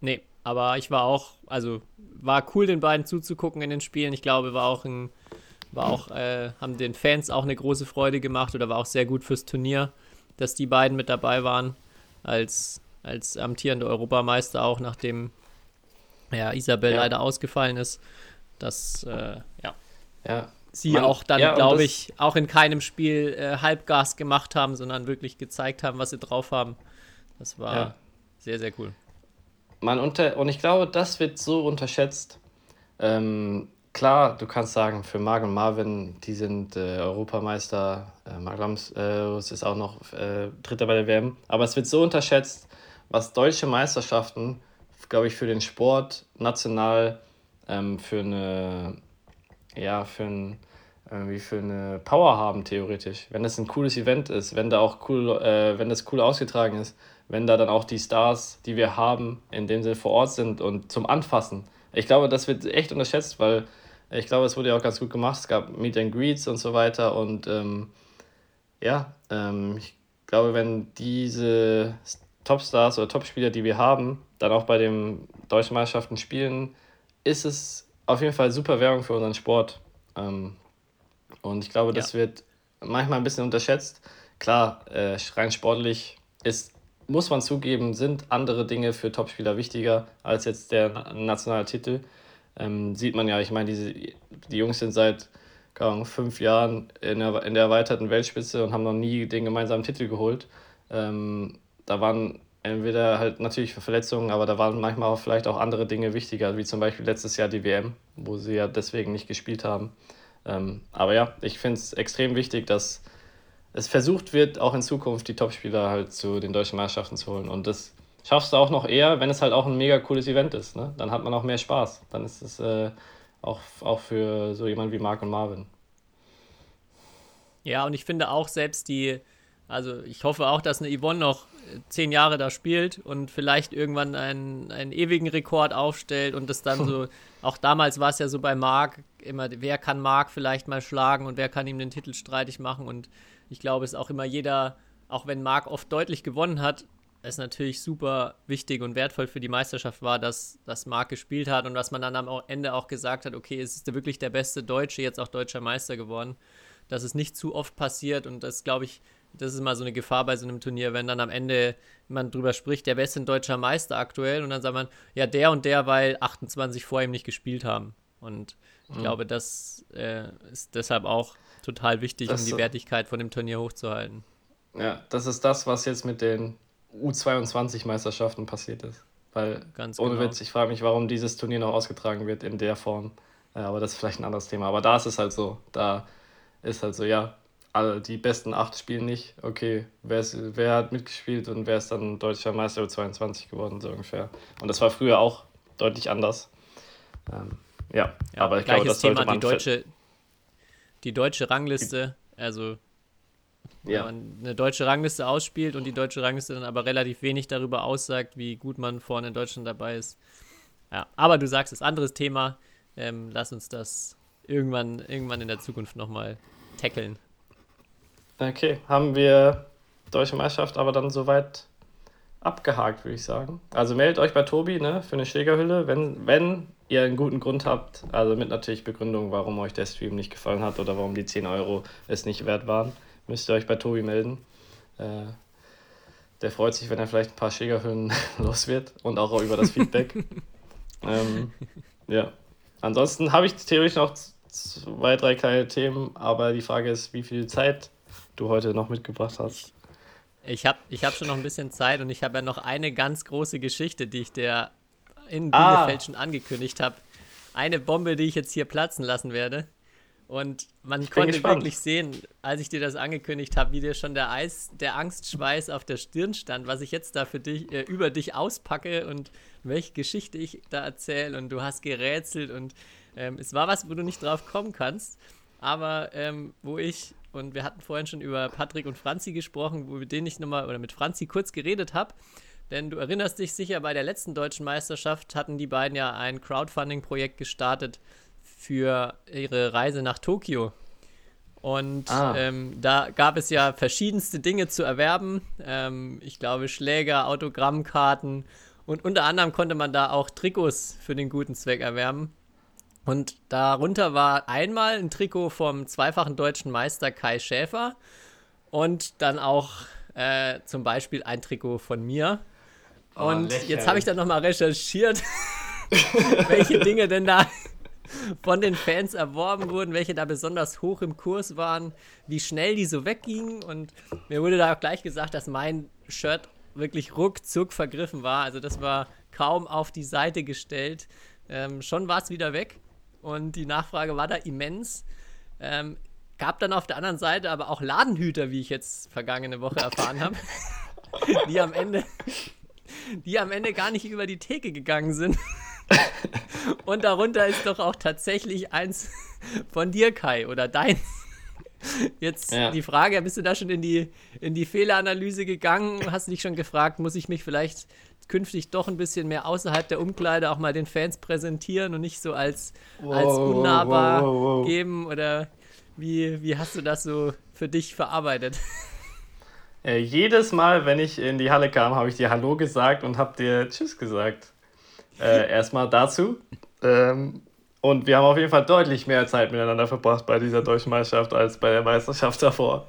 Nee, aber ich war auch, also war cool, den beiden zuzugucken in den Spielen. Ich glaube, war auch ein, war auch, äh, haben den Fans auch eine große Freude gemacht oder war auch sehr gut fürs Turnier, dass die beiden mit dabei waren als, als amtierende Europameister, auch nachdem ja, Isabel Ja. leider ausgefallen ist. Dass, äh, ja, Ja, sie Man- auch dann, ja, glaube das- ich, auch in keinem Spiel äh, Halbgas gemacht haben, sondern wirklich gezeigt haben, was sie drauf haben. Das war sehr, sehr cool. Man unter und ich glaube, das wird so unterschätzt. Ähm, klar, du kannst sagen, für Marc und Marvin, die sind äh, Europameister. Äh, Marc Lams äh, ist auch noch äh, Dritter bei der WM. Aber es wird so unterschätzt, was deutsche Meisterschaften, glaube ich, für den Sport national ähm, für eine, ja, für ein, irgendwie für eine Power haben, theoretisch. Wenn das ein cooles Event ist, wenn da auch cool, äh, wenn das cool ausgetragen ist, wenn da dann auch die Stars, die wir haben, in dem Sinne vor Ort sind und zum Anfassen. Ich glaube, das wird echt unterschätzt, weil ich glaube, es wurde ja auch ganz gut gemacht. Es gab Meet and Greets und so weiter und ähm, ja, ähm, ich glaube, wenn diese Topstars oder Topspieler, die wir haben, dann auch bei den deutschen Meisterschaften spielen, ist es auf jeden Fall super Werbung für unseren Sport. Ähm, und ich glaube, das wird manchmal ein bisschen unterschätzt. Klar, äh, rein sportlich ist, muss man zugeben, sind andere Dinge für Topspieler wichtiger als jetzt der na- nationale Titel. Ähm, sieht man ja, ich meine, diese, die Jungs sind seit Ahnung, fünf Jahren in der, in der erweiterten Weltspitze und haben noch nie den gemeinsamen Titel geholt. Ähm, da waren entweder halt natürlich Verletzungen, aber da waren manchmal auch vielleicht auch andere Dinge wichtiger, wie zum Beispiel letztes Jahr die WM, wo sie ja deswegen nicht gespielt haben. Ähm, aber ja, ich finde es extrem wichtig, dass es versucht wird, auch in Zukunft die Topspieler halt zu den deutschen Meisterschaften zu holen. Und das schaffst du auch noch eher, wenn es halt auch ein mega cooles Event ist. Ne? Dann hat man auch mehr Spaß. Dann ist es äh, auch, auch für so jemand wie Marc und Marvin. Ja, und ich finde auch selbst die, also ich hoffe auch, dass eine Yvonne noch äh, zehn Jahre da spielt und vielleicht irgendwann einen, einen ewigen Rekord aufstellt und das dann so, auch damals war es ja so bei Marc immer, wer kann Marc vielleicht mal schlagen und wer kann ihm den Titel streitig machen und ich glaube, es ist auch immer jeder, auch wenn Marc oft deutlich gewonnen hat, es natürlich super wichtig und wertvoll für die Meisterschaft war, dass, dass Marc gespielt hat und dass man dann am Ende auch gesagt hat, okay, es ist wirklich der beste Deutsche, jetzt auch deutscher Meister geworden. Dass es nicht zu oft passiert und das glaube ich, das ist mal so eine Gefahr bei so einem Turnier, wenn dann am Ende man drüber spricht, der beste deutscher Meister aktuell und dann sagt man, ja, der und der, weil 28 vor ihm nicht gespielt haben. Und ich mhm. glaube, das äh, ist deshalb auch total wichtig, das um die Wertigkeit von dem Turnier hochzuhalten. Ja, das ist das, was jetzt mit den U22-Meisterschaften passiert ist. Weil, Ganz ohne genau. Witz, ich frage mich, warum dieses Turnier noch ausgetragen wird in der Form. Ja, aber das ist vielleicht ein anderes Thema. Aber da ist es halt so. Da ist halt so, ja, alle, die besten acht spielen nicht. Okay, wer, ist, wer hat mitgespielt und wer ist dann deutscher Meister U22 geworden, so ungefähr. Und das war früher auch deutlich anders. Ähm, ja, ja, aber ich glaube, das Thema, man... Die deutsche, die deutsche Rangliste, also ja. wenn man eine deutsche Rangliste ausspielt und die deutsche Rangliste dann aber relativ wenig darüber aussagt, wie gut man vorne in Deutschland dabei ist. Ja, aber du sagst, es ist ein anderes Thema. Ähm, lass uns das irgendwann, irgendwann in der Zukunft nochmal tackeln. Okay, haben wir Deutsche Meisterschaft aber dann soweit abgehakt, würde ich sagen. Also meldet euch bei Tobi ne, für eine Schlägerhülle, wenn, wenn ihr einen guten Grund habt. Also mit natürlich Begründung, warum euch der Stream nicht gefallen hat oder warum die 10 Euro es nicht wert waren müsst ihr euch bei Tobi melden. Äh, der freut sich, wenn er vielleicht ein paar Schlägerhöhen los wird und auch über das Feedback. ähm, ja. Ansonsten habe ich theoretisch noch zwei, drei kleine Themen, aber die Frage ist, wie viel Zeit du heute noch mitgebracht hast. Ich habe ich hab schon noch ein bisschen Zeit und ich habe ja noch eine ganz große Geschichte, die ich dir in Bielefeld ah. schon angekündigt habe. Eine Bombe, die ich jetzt hier platzen lassen werde. Und man konnte gespannt. wirklich sehen, als ich dir das angekündigt habe, wie dir schon der Eis, der Angstschweiß auf der Stirn stand, was ich jetzt da für dich, äh, über dich auspacke und welche Geschichte ich da erzähle. Und du hast gerätselt und ähm, es war was, wo du nicht drauf kommen kannst. Aber ähm, wo ich, und wir hatten vorhin schon über Patrick und Franzi gesprochen, wo mit denen ich nochmal, oder mit Franzi kurz geredet habe. Denn du erinnerst dich sicher, bei der letzten deutschen Meisterschaft hatten die beiden ja ein Crowdfunding-Projekt gestartet für ihre Reise nach Tokio. Und ah. ähm, da gab es ja verschiedenste Dinge zu erwerben. Ähm, ich glaube, Schläger, Autogrammkarten und unter anderem konnte man da auch Trikots für den guten Zweck erwerben. Und darunter war einmal ein Trikot vom zweifachen deutschen Meister Kai Schäfer und dann auch äh, zum Beispiel ein Trikot von mir. Oh, und lächerlich. jetzt habe ich dann nochmal recherchiert, welche Dinge denn da von den Fans erworben wurden, welche da besonders hoch im Kurs waren, wie schnell die so weggingen. Und mir wurde da auch gleich gesagt, dass mein Shirt wirklich ruckzuck vergriffen war. Also das war kaum auf die Seite gestellt. Ähm, schon war es wieder weg. Und die Nachfrage war da immens. Ähm, gab dann auf der anderen Seite aber auch Ladenhüter, wie ich jetzt vergangene Woche erfahren habe, die am Ende, die am Ende gar nicht über die Theke gegangen sind. Und darunter ist doch auch tatsächlich eins von dir, Kai, oder deins. Jetzt ja. die Frage, bist du da schon in die, in die Fehleranalyse gegangen? Hast du dich schon gefragt, muss ich mich vielleicht künftig doch ein bisschen mehr außerhalb der Umkleide auch mal den Fans präsentieren und nicht so als, wow, als unnahbar wow, wow, geben? Oder wie, wie hast du das so für dich verarbeitet? Äh, jedes Mal, wenn ich in die Halle kam, habe ich dir Hallo gesagt und habe dir Tschüss gesagt. Äh, erstmal dazu. Ähm, und wir haben auf jeden Fall deutlich mehr Zeit miteinander verbracht bei dieser deutschen Meisterschaft als bei der Meisterschaft davor.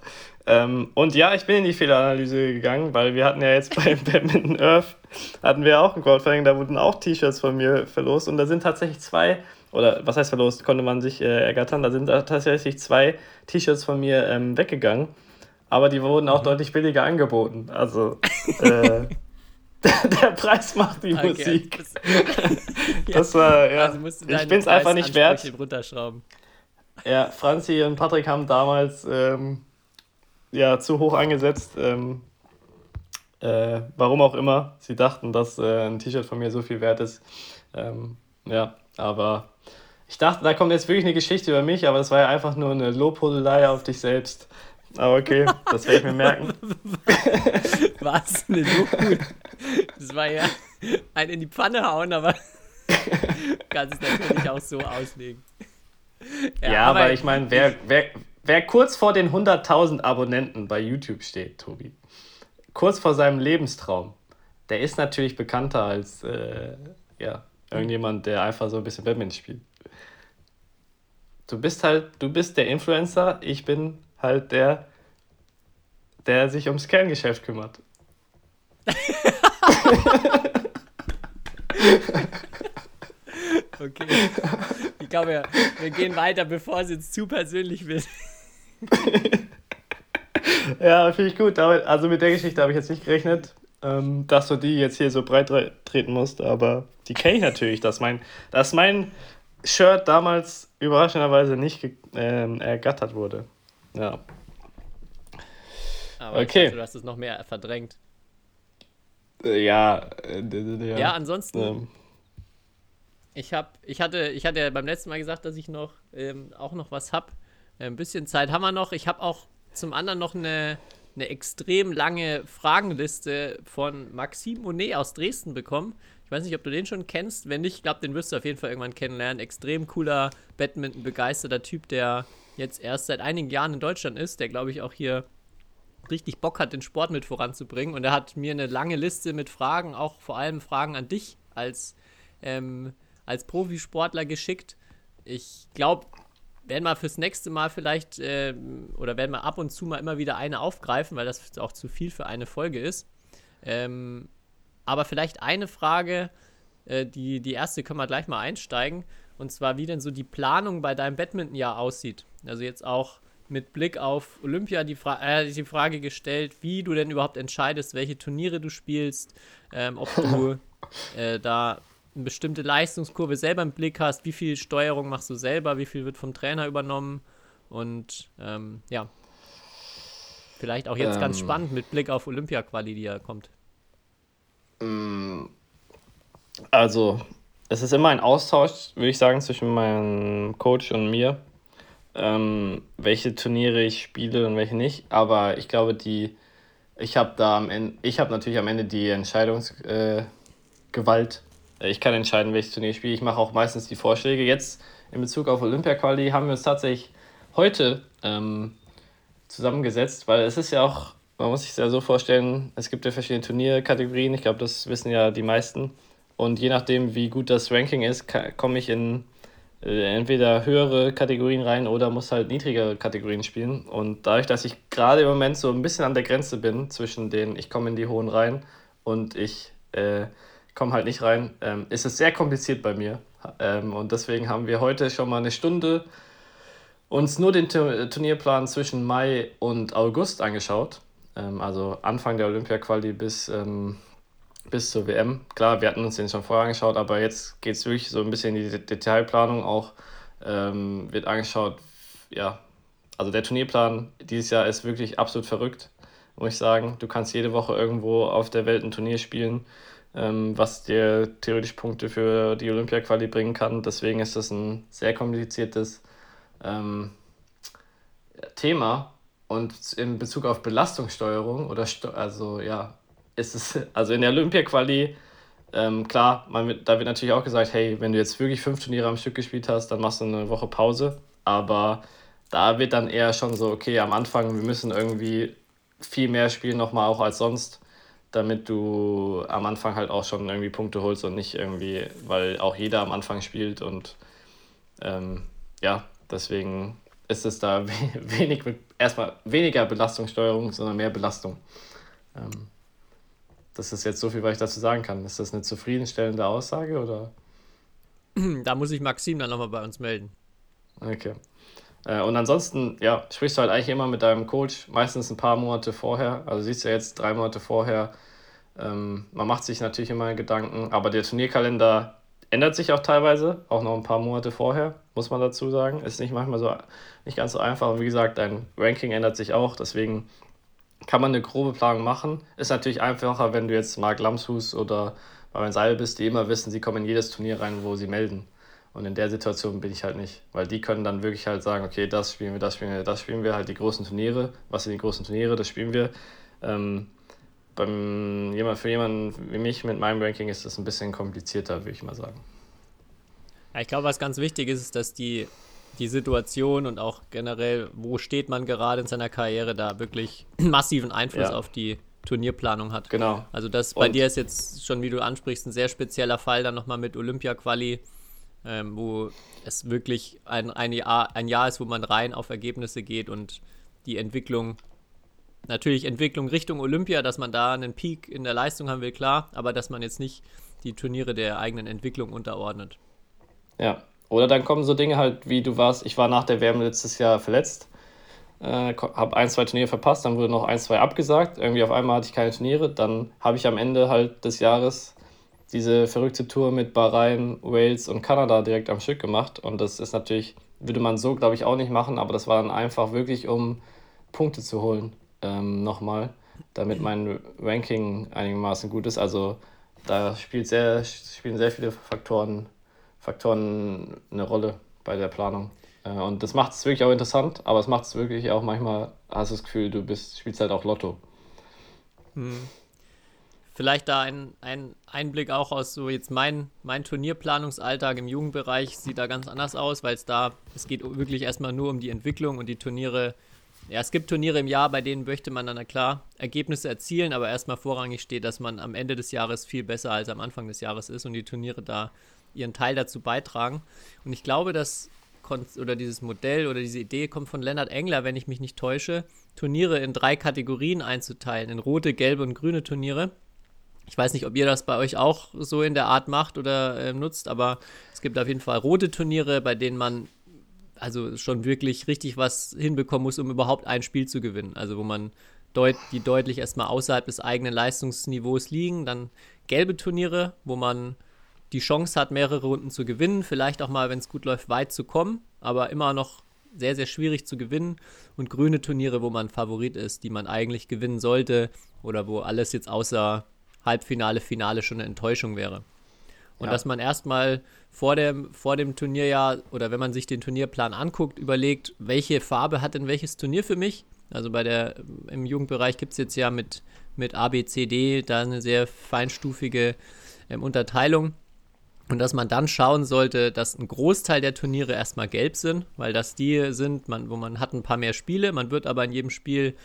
Ähm, und ja, ich bin in die Fehleranalyse gegangen, weil wir hatten ja jetzt beim Badminton Earth, hatten wir auch ein Crowdfunding, da wurden auch T-Shirts von mir verlost und da sind tatsächlich zwei, oder was heißt verlost, konnte man sich äh, ergattern, da sind tatsächlich zwei T-Shirts von mir ähm, weggegangen, aber die wurden auch mhm. deutlich billiger angeboten. Also, äh, der Preis macht die okay. Musik. Das war, ja. Also ich bin es einfach nicht wert. Runterschrauben. Ja, Franzi und Patrick haben damals ähm, ja, zu hoch angesetzt. Ähm, äh, warum auch immer. Sie dachten, dass äh, ein T-Shirt von mir so viel wert ist. Ähm, ja, aber ich dachte, da kommt jetzt wirklich eine Geschichte über mich, aber es war ja einfach nur eine Lobhudelei auf dich selbst. Aber okay, das werde ich mir merken. Was? Eine Doku? Das war ja ein in die Pfanne hauen, aber kannst es natürlich auch so auslegen. Ja, ja aber, aber, ich meine, wer, wer, wer kurz vor den 100.000 Abonnenten bei YouTube steht, Tobi, kurz vor seinem Lebenstraum, der ist natürlich bekannter als äh, ja, irgendjemand, der einfach so ein bisschen Badminton spielt. Du bist halt, du bist der Influencer, ich bin halt der, der sich ums Kerngeschäft kümmert. Okay. Ich glaube, wir, wir gehen weiter, bevor es jetzt zu persönlich wird. Ja, finde ich gut. Damit, also mit der Geschichte habe ich jetzt nicht gerechnet, ähm, dass du die jetzt hier so breit tre- treten musst, aber die kenne ich natürlich, dass mein, dass mein Shirt damals überraschenderweise nicht ähm, ergattert wurde. Ja. Aber Okay. dachte, du hast es noch mehr verdrängt. Äh, Ja, äh, d- Ja, ansonsten, ähm, ich, hab, ich, hatte, ich hatte ja beim letzten Mal gesagt, dass ich noch ähm, auch noch was habe. Ein bisschen Zeit haben wir noch. Ich habe auch zum anderen noch eine, eine extrem lange Fragenliste von Maxime Monet aus Dresden bekommen. Ich weiß nicht, ob du den schon kennst. Wenn nicht, ich glaube, den wirst du auf jeden Fall irgendwann kennenlernen. Extrem cooler, Badminton-begeisterter Typ, der jetzt erst seit einigen Jahren in Deutschland ist, der, glaube ich, auch hier richtig Bock hat, den Sport mit voranzubringen. Und er hat mir eine lange Liste mit Fragen, auch vor allem Fragen an dich als, ähm, als Profisportler geschickt. Ich glaube, werden wir fürs nächste Mal vielleicht, ähm, oder werden wir ab und zu mal immer wieder eine aufgreifen, weil das auch zu viel für eine Folge ist. Ähm, aber vielleicht eine Frage, äh, die, die erste können wir gleich mal einsteigen. Und zwar, wie denn so die Planung bei deinem Badmintonjahr aussieht. Also jetzt auch mit Blick auf Olympia die, Fra äh, die Frage gestellt, wie du denn überhaupt entscheidest, welche Turniere du spielst, ähm, ob du äh, da eine bestimmte Leistungskurve selber im Blick hast, wie viel Steuerung machst du selber, wie viel wird vom Trainer übernommen und ähm, ja, vielleicht auch jetzt ganz Ähm. spannend mit Blick auf Olympia-Quali, die ja kommt. Also, es ist immer ein Austausch, würde ich sagen, zwischen meinem Coach und mir, ähm, welche Turniere ich spiele und welche nicht. Aber ich glaube, die, ich habe da am Ende, ich habe natürlich am Ende die Entscheidungsgewalt. Äh. Äh, ich kann entscheiden, welches Turnier ich spiele. Ich mache auch meistens die Vorschläge. Jetzt in Bezug auf Olympia-Quali haben wir uns tatsächlich heute ähm, zusammengesetzt, weil es ist ja auch, man muss sich ja so vorstellen, es gibt ja verschiedene Turnierkategorien, ich glaube, das wissen ja die meisten. Und je nachdem, wie gut das Ranking ist, komme ich in äh, entweder höhere Kategorien rein oder muss halt niedrigere Kategorien spielen. Und dadurch, dass ich gerade im Moment so ein bisschen an der Grenze bin zwischen den, ich komme in die hohen rein und ich äh, komme halt nicht rein, ähm, ist es sehr kompliziert bei mir. Ähm, und deswegen haben wir heute schon mal eine Stunde uns nur den Tu- Turnierplan zwischen Mai und August angeschaut. Ähm, also Anfang der Olympia-Quali bis, ähm, bis zur WM. Klar, wir hatten uns den schon vorher angeschaut, aber jetzt geht es wirklich so ein bisschen in die Det- Detailplanung auch. Ähm, wird angeschaut, ja, also der Turnierplan dieses Jahr ist wirklich absolut verrückt, muss ich sagen. Du kannst jede Woche irgendwo auf der Welt ein Turnier spielen, ähm, was dir theoretisch Punkte für die Olympia-Quali bringen kann. Deswegen ist das ein sehr kompliziertes ähm, Thema und in Bezug auf Belastungssteuerung oder Sto also ja, ist es also in der Olympia-Quali ähm, klar, man da wird natürlich auch gesagt, hey, wenn du jetzt wirklich fünf Turniere am Stück gespielt hast, dann machst du eine Woche Pause. Aber da wird dann eher schon so, okay, am Anfang, wir müssen irgendwie viel mehr spielen nochmal auch als sonst, damit du am Anfang halt auch schon irgendwie Punkte holst und nicht irgendwie, weil auch jeder am Anfang spielt und ähm, ja, deswegen ist es da we- wenig mit, erstmal weniger Belastungssteuerung, sondern mehr Belastung. Ähm, das ist jetzt so viel, was ich dazu sagen kann. Ist das eine zufriedenstellende Aussage oder? Da muss ich Maxim dann nochmal bei uns melden. Okay. Äh, und ansonsten, ja, sprichst du halt eigentlich immer mit deinem Coach, meistens ein paar Monate vorher. Also siehst du jetzt drei Monate vorher. Ähm, man macht sich natürlich immer Gedanken, aber der Turnierkalender ändert sich auch teilweise, auch noch ein paar Monate vorher, muss man dazu sagen. Ist nicht manchmal so, nicht ganz so einfach. Und wie gesagt, dein Ranking ändert sich auch, deswegen kann man eine grobe Planung machen. Ist natürlich einfacher, wenn du jetzt Marc Lamshus oder Marian Seil bist, die immer wissen, sie kommen in jedes Turnier rein, wo sie melden. Und in der Situation bin ich halt nicht, weil die können dann wirklich halt sagen, okay, das spielen wir, das spielen wir, das spielen wir, halt die großen Turniere. Was sind die großen Turniere, das spielen wir. Ähm, beim für jemanden wie mich mit meinem Ranking ist das ein bisschen komplizierter, würde ich mal sagen. Ja, ich glaube, was ganz wichtig ist, ist, dass die, die Situation und auch generell, wo steht man gerade in seiner Karriere, da wirklich massiven Einfluss Ja. auf die Turnierplanung hat. Genau. Also das bei Und- dir ist jetzt schon, wie du ansprichst, ein sehr spezieller Fall dann nochmal mit Olympia-Quali, ähm, wo es wirklich ein, ein, Jahr, ein Jahr ist, wo man rein auf Ergebnisse geht und die Entwicklung, natürlich Entwicklung Richtung Olympia, dass man da einen Peak in der Leistung haben will, klar, aber dass man jetzt nicht die Turniere der eigenen Entwicklung unterordnet. Ja. Oder dann kommen so Dinge halt, wie du warst, ich war nach der WM letztes Jahr verletzt, äh, habe ein, zwei Turniere verpasst, dann wurde noch ein, zwei abgesagt. Irgendwie auf einmal hatte ich keine Turniere. Dann habe ich am Ende halt des Jahres diese verrückte Tour mit Bahrain, Wales und Kanada direkt am Stück gemacht. Und das ist natürlich, würde man so, glaube ich, auch nicht machen, aber das war dann einfach wirklich, um Punkte zu holen, ähm, nochmal, damit mein Ranking einigermaßen gut ist. Also da spielt sehr, spielen sehr viele Faktoren, Faktoren eine Rolle bei der Planung. Äh, Und das macht es wirklich auch interessant, aber es macht es wirklich auch manchmal, hast du das Gefühl, du bist, spielst halt auch Lotto. Vielleicht da ein, ein Einblick auch aus so jetzt mein, mein Turnierplanungsalltag im Jugendbereich sieht da ganz anders aus, weil es da, es geht wirklich erstmal nur um die Entwicklung und die Turniere. Ja, es gibt Turniere im Jahr, bei denen möchte man dann klar Ergebnisse erzielen, aber erstmal vorrangig steht, dass man am Ende des Jahres viel besser als am Anfang des Jahres ist und die Turniere da ihren Teil dazu beitragen. Und ich glaube, dass oder dieses Modell oder diese Idee kommt von Lennart Engler, wenn ich mich nicht täusche, Turniere in drei Kategorien einzuteilen, in rote, gelbe und grüne Turniere. Ich weiß nicht, ob ihr das bei euch auch so in der Art macht oder äh, nutzt, aber es gibt auf jeden Fall rote Turniere, bei denen man also schon wirklich richtig was hinbekommen muss, um überhaupt ein Spiel zu gewinnen. Also wo man deut die deutlich erstmal außerhalb des eigenen Leistungsniveaus liegen. Dann gelbe Turniere, wo man die Chance hat, mehrere Runden zu gewinnen, vielleicht auch mal, wenn es gut läuft, weit zu kommen, aber immer noch sehr, sehr schwierig zu gewinnen. Und grüne Turniere, wo man Favorit ist, die man eigentlich gewinnen sollte oder wo alles jetzt außer Halbfinale, Finale schon eine Enttäuschung wäre. Und Ja. dass man erstmal vor dem, vor dem Turnierjahr oder wenn man sich den Turnierplan anguckt, überlegt, welche Farbe hat denn welches Turnier für mich? Also bei der, im Jugendbereich gibt es jetzt ja mit, mit A, B, C, D da eine sehr feinstufige ähm, Unterteilung. Und dass man dann schauen sollte, dass ein Großteil der Turniere erstmal gelb sind, weil das die sind, man, wo man hat ein paar mehr Spiele, man wird aber in jedem Spiel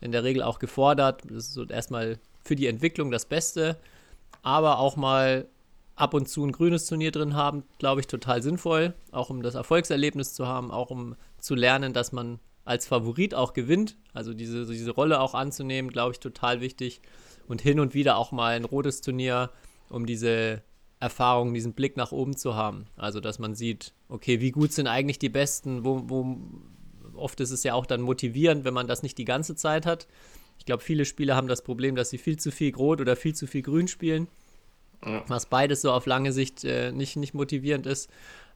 in der Regel auch gefordert. Das ist so erstmal für die Entwicklung das Beste, aber auch mal ab und zu ein grünes Turnier drin haben, glaube ich, total sinnvoll, auch um das Erfolgserlebnis zu haben, auch um zu lernen, dass man als Favorit auch gewinnt, also diese, diese Rolle auch anzunehmen, glaube ich, total wichtig. Und hin und wieder auch mal ein rotes Turnier, um diese Erfahrung, diesen Blick nach oben zu haben. Also, dass man sieht, okay, wie gut sind eigentlich die Besten, wo, wo oft ist es ja auch dann motivierend, wenn man das nicht die ganze Zeit hat. Ich glaube, viele Spieler haben das Problem, dass sie viel zu viel Rot oder viel zu viel Grün spielen. Ja. Was beides so auf lange Sicht äh, nicht, nicht motivierend ist.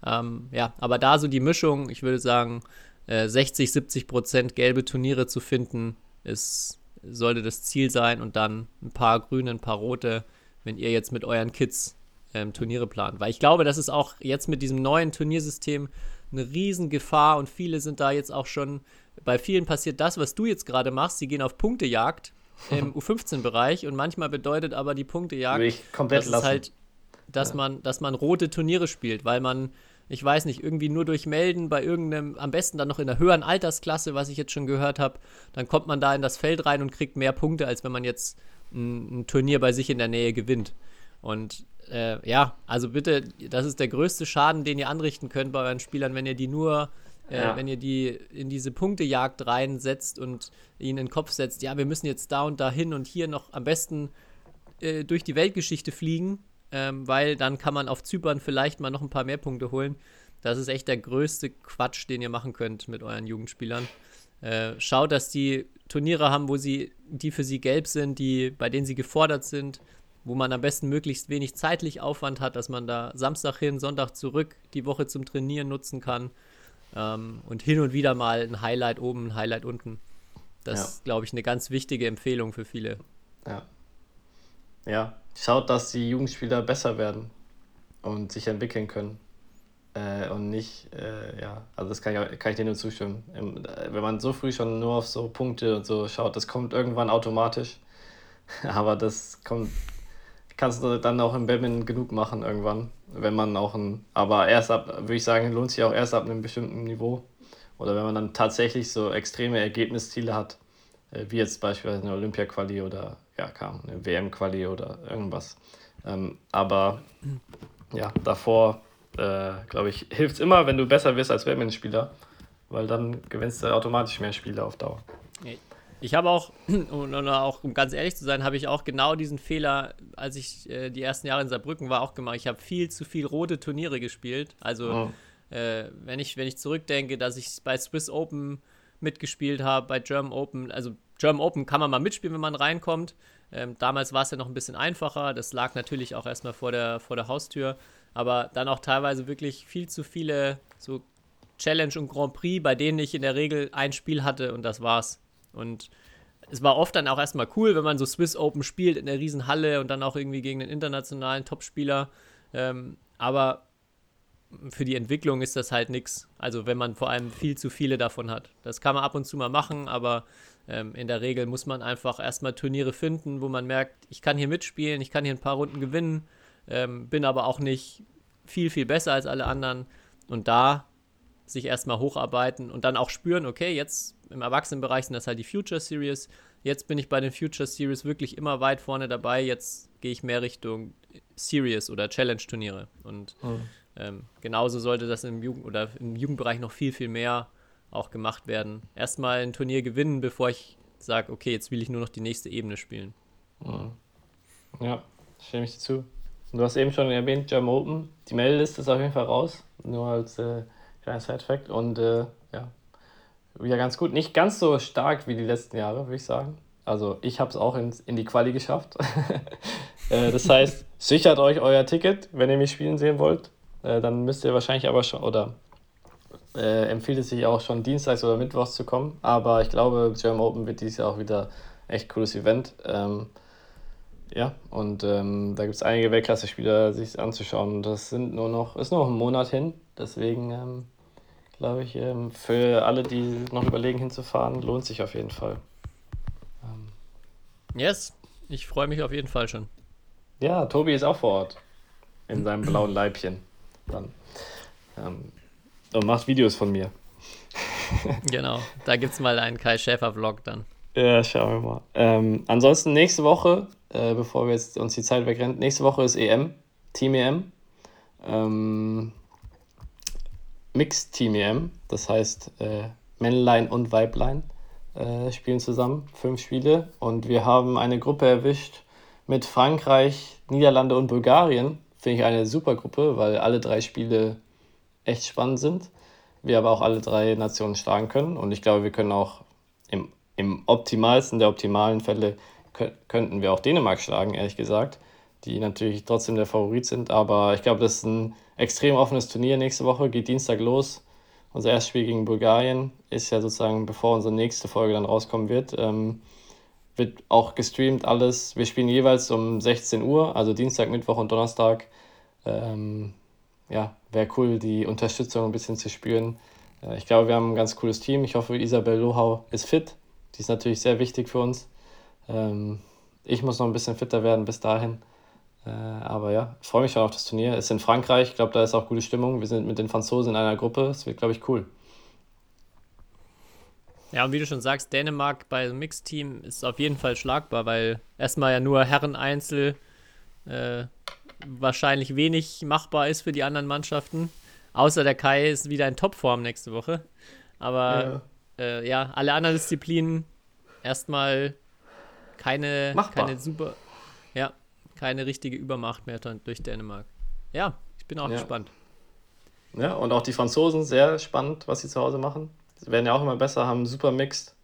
Ähm, ja, aber da so die Mischung, ich würde sagen, äh, 60, 70 Prozent gelbe Turniere zu finden, ist, sollte das Ziel sein und dann ein paar grüne, ein paar rote, wenn ihr jetzt mit euren Kids ähm, Turniere plant. Weil ich glaube, das ist auch jetzt mit diesem neuen Turniersystem eine Riesengefahr und viele sind da jetzt auch schon, bei vielen passiert das, was du jetzt gerade machst, sie gehen auf Punktejagd im U15-Bereich und manchmal bedeutet aber die Punktejagd, komplett das ist lassen. halt, dass man, dass man rote Turniere spielt, weil man, ich weiß nicht, irgendwie nur durch Melden bei irgendeinem, am besten dann noch in der höheren Altersklasse, was ich jetzt schon gehört habe, dann kommt man da in das Feld rein und kriegt mehr Punkte, als wenn man jetzt ein, ein Turnier bei sich in der Nähe gewinnt. Und äh, ja, also bitte, das ist der größte Schaden, den ihr anrichten könnt bei euren Spielern, wenn ihr die nur, äh, Ja. wenn ihr die in diese Punktejagd reinsetzt und ihnen in den Kopf setzt, ja, wir müssen jetzt da und da hin und hier noch am besten äh, durch die Weltgeschichte fliegen, ähm, weil dann kann man auf Zypern vielleicht mal noch ein paar mehr Punkte holen. Das ist echt der größte Quatsch, den ihr machen könnt mit euren Jugendspielern. Äh, schaut, dass die Turniere haben, wo sie, die für sie gelb sind, die, bei denen sie gefordert sind, wo man am besten möglichst wenig zeitlich Aufwand hat, dass man da Samstag hin, Sonntag zurück die Woche zum Trainieren nutzen kann. Ähm, und hin und wieder mal ein Highlight oben, ein Highlight unten. Das Ja. ist, glaube ich, eine ganz wichtige Empfehlung für viele. Ja. Ja, schaut, dass die Jugendspieler besser werden und sich entwickeln können. Äh, und nicht, äh, ja, also das kann ich, kann ich dir nur zustimmen. Im, äh, wenn man so früh schon nur auf so Punkte und so schaut, das kommt irgendwann automatisch. Aber das kommt, kannst du dann auch im Badminton genug machen irgendwann, wenn man auch ein, aber erst ab, würde ich sagen, lohnt sich auch erst ab einem bestimmten Niveau. Oder wenn man dann tatsächlich so extreme Ergebnisziele hat, äh, wie jetzt beispielsweise eine Olympia-Quali oder ja, kam, eine WM-Quali oder irgendwas. Ähm, aber ja, davor, äh, glaube ich, hilft es immer, wenn du besser wirst als Badmintonspieler, weil dann gewinnst du automatisch mehr Spiele auf Dauer. Ich habe auch, und auch, um ganz ehrlich zu sein, habe ich auch genau diesen Fehler, als ich äh, die ersten Jahre in Saarbrücken war, auch gemacht. Ich habe viel zu viel rote Turniere gespielt. Also, oh. äh, wenn, ich, wenn ich zurückdenke, dass ich bei Swiss Open mitgespielt habe, bei German Open, also German Open kann man mal mitspielen, wenn man reinkommt. Ähm, damals war es ja noch ein bisschen einfacher. Das lag natürlich auch erstmal vor der, vor der Haustür. Aber dann auch teilweise wirklich viel zu viele so Challenge und Grand Prix, bei denen ich in der Regel ein Spiel hatte und das war's. Und es war oft dann auch erstmal cool, wenn man so Swiss Open spielt in der Riesenhalle und dann auch irgendwie gegen einen internationalen Topspieler. Ähm, aber für die Entwicklung ist das halt nichts. Also wenn man vor allem viel zu viele davon hat. Das kann man ab und zu mal machen, aber ähm, in der Regel muss man einfach erstmal Turniere finden, wo man merkt, ich kann hier mitspielen, ich kann hier ein paar Runden gewinnen, ähm, bin aber auch nicht viel, viel besser als alle anderen. Und da sich erstmal hocharbeiten und dann auch spüren, okay, jetzt im Erwachsenenbereich sind das halt die Future Series. Jetzt bin ich bei den Future Series wirklich immer weit vorne dabei. Jetzt gehe ich mehr Richtung Series oder Challenge-Turniere. Und mhm. ähm, genauso sollte das im Jugend oder im Jugendbereich noch viel, viel mehr auch gemacht werden. Erstmal ein Turnier gewinnen, bevor ich sage, okay, jetzt will ich nur noch die nächste Ebene spielen. Mhm. Ja, stimme ich dir zu. Du hast eben schon erwähnt, German Open. Die Meldeliste ist auf jeden Fall raus. Nur als äh, kleiner Side-Fact. Und äh, ja, wieder ganz gut. Nicht ganz so stark wie die letzten Jahre, würde ich sagen. Also ich habe es auch in, in die Quali geschafft. äh, das heißt, sichert euch euer Ticket, wenn ihr mich spielen sehen wollt. Äh, dann müsst ihr wahrscheinlich aber schon, oder äh, empfiehlt es sich auch schon dienstags oder mittwochs zu kommen. Aber ich glaube, German Open wird dieses Jahr auch wieder echt cooles Event. Ähm, ja, und ähm, da gibt es einige Weltklasse-Spieler, sich anzuschauen. Das sind nur noch, ist nur noch ein Monat hin. Deswegen ähm, glaube ich, ähm, für alle, die noch überlegen hinzufahren, lohnt sich auf jeden Fall. Ähm. Yes, ich freue mich auf jeden Fall schon. Ja, Tobi ist auch vor Ort. In seinem blauen Leibchen. Dann. Ähm, und macht Videos von mir. genau, da gibt es mal einen Kai Schäfer-Vlog dann. Ja, schauen wir mal. Ähm, ansonsten nächste Woche, äh, bevor wir jetzt uns die Zeit wegrennen, nächste Woche ist EM, Team EM. Ähm, Mixed Team EM, das heißt äh, Männlein und Weiblein äh, spielen zusammen, fünf Spiele. Und wir haben eine Gruppe erwischt mit Frankreich, Niederlande und Bulgarien. Finde ich eine super Gruppe, weil alle drei Spiele echt spannend sind. Wir aber auch alle drei Nationen schlagen können. Und ich glaube, wir können auch im, im optimalsten der optimalen Fälle könnten wir auch Dänemark schlagen, ehrlich gesagt die natürlich trotzdem der Favorit sind. Aber ich glaube, das ist ein extrem offenes Turnier nächste Woche, geht Dienstag los. Unser erstes Spiel gegen Bulgarien ist ja sozusagen, bevor unsere nächste Folge dann rauskommen wird. Ähm, wird auch gestreamt alles. Wir spielen jeweils um 16 Uhr, also Dienstag, Mittwoch und Donnerstag. Ähm, ja, wäre cool, die Unterstützung ein bisschen zu spüren. Äh, ich glaube, wir haben ein ganz cooles Team. Ich hoffe, Isabel Lohau ist fit. Die ist natürlich sehr wichtig für uns. Ähm, ich muss noch ein bisschen fitter werden bis dahin. Äh, aber ja, ich freue mich schon auf das Turnier. Es ist in Frankreich, ich glaube, da ist auch gute Stimmung. Wir sind mit den Franzosen in einer Gruppe. Es wird, glaube ich, cool. Ja, und wie du schon sagst, Dänemark bei Mixteam ist auf jeden Fall schlagbar, weil erstmal ja nur Herren-Einzel äh, wahrscheinlich wenig machbar ist für die anderen Mannschaften. Außer der Kai ist wieder in Topform nächste Woche. Aber ja, äh, ja alle anderen Disziplinen erstmal keine, keine super. Ja, keine richtige Übermacht mehr durch Dänemark. Ja, ich bin auch ja. gespannt. Ja, und auch die Franzosen, sehr spannend, was sie zu Hause machen. Sie werden ja auch immer besser, haben super Mixed,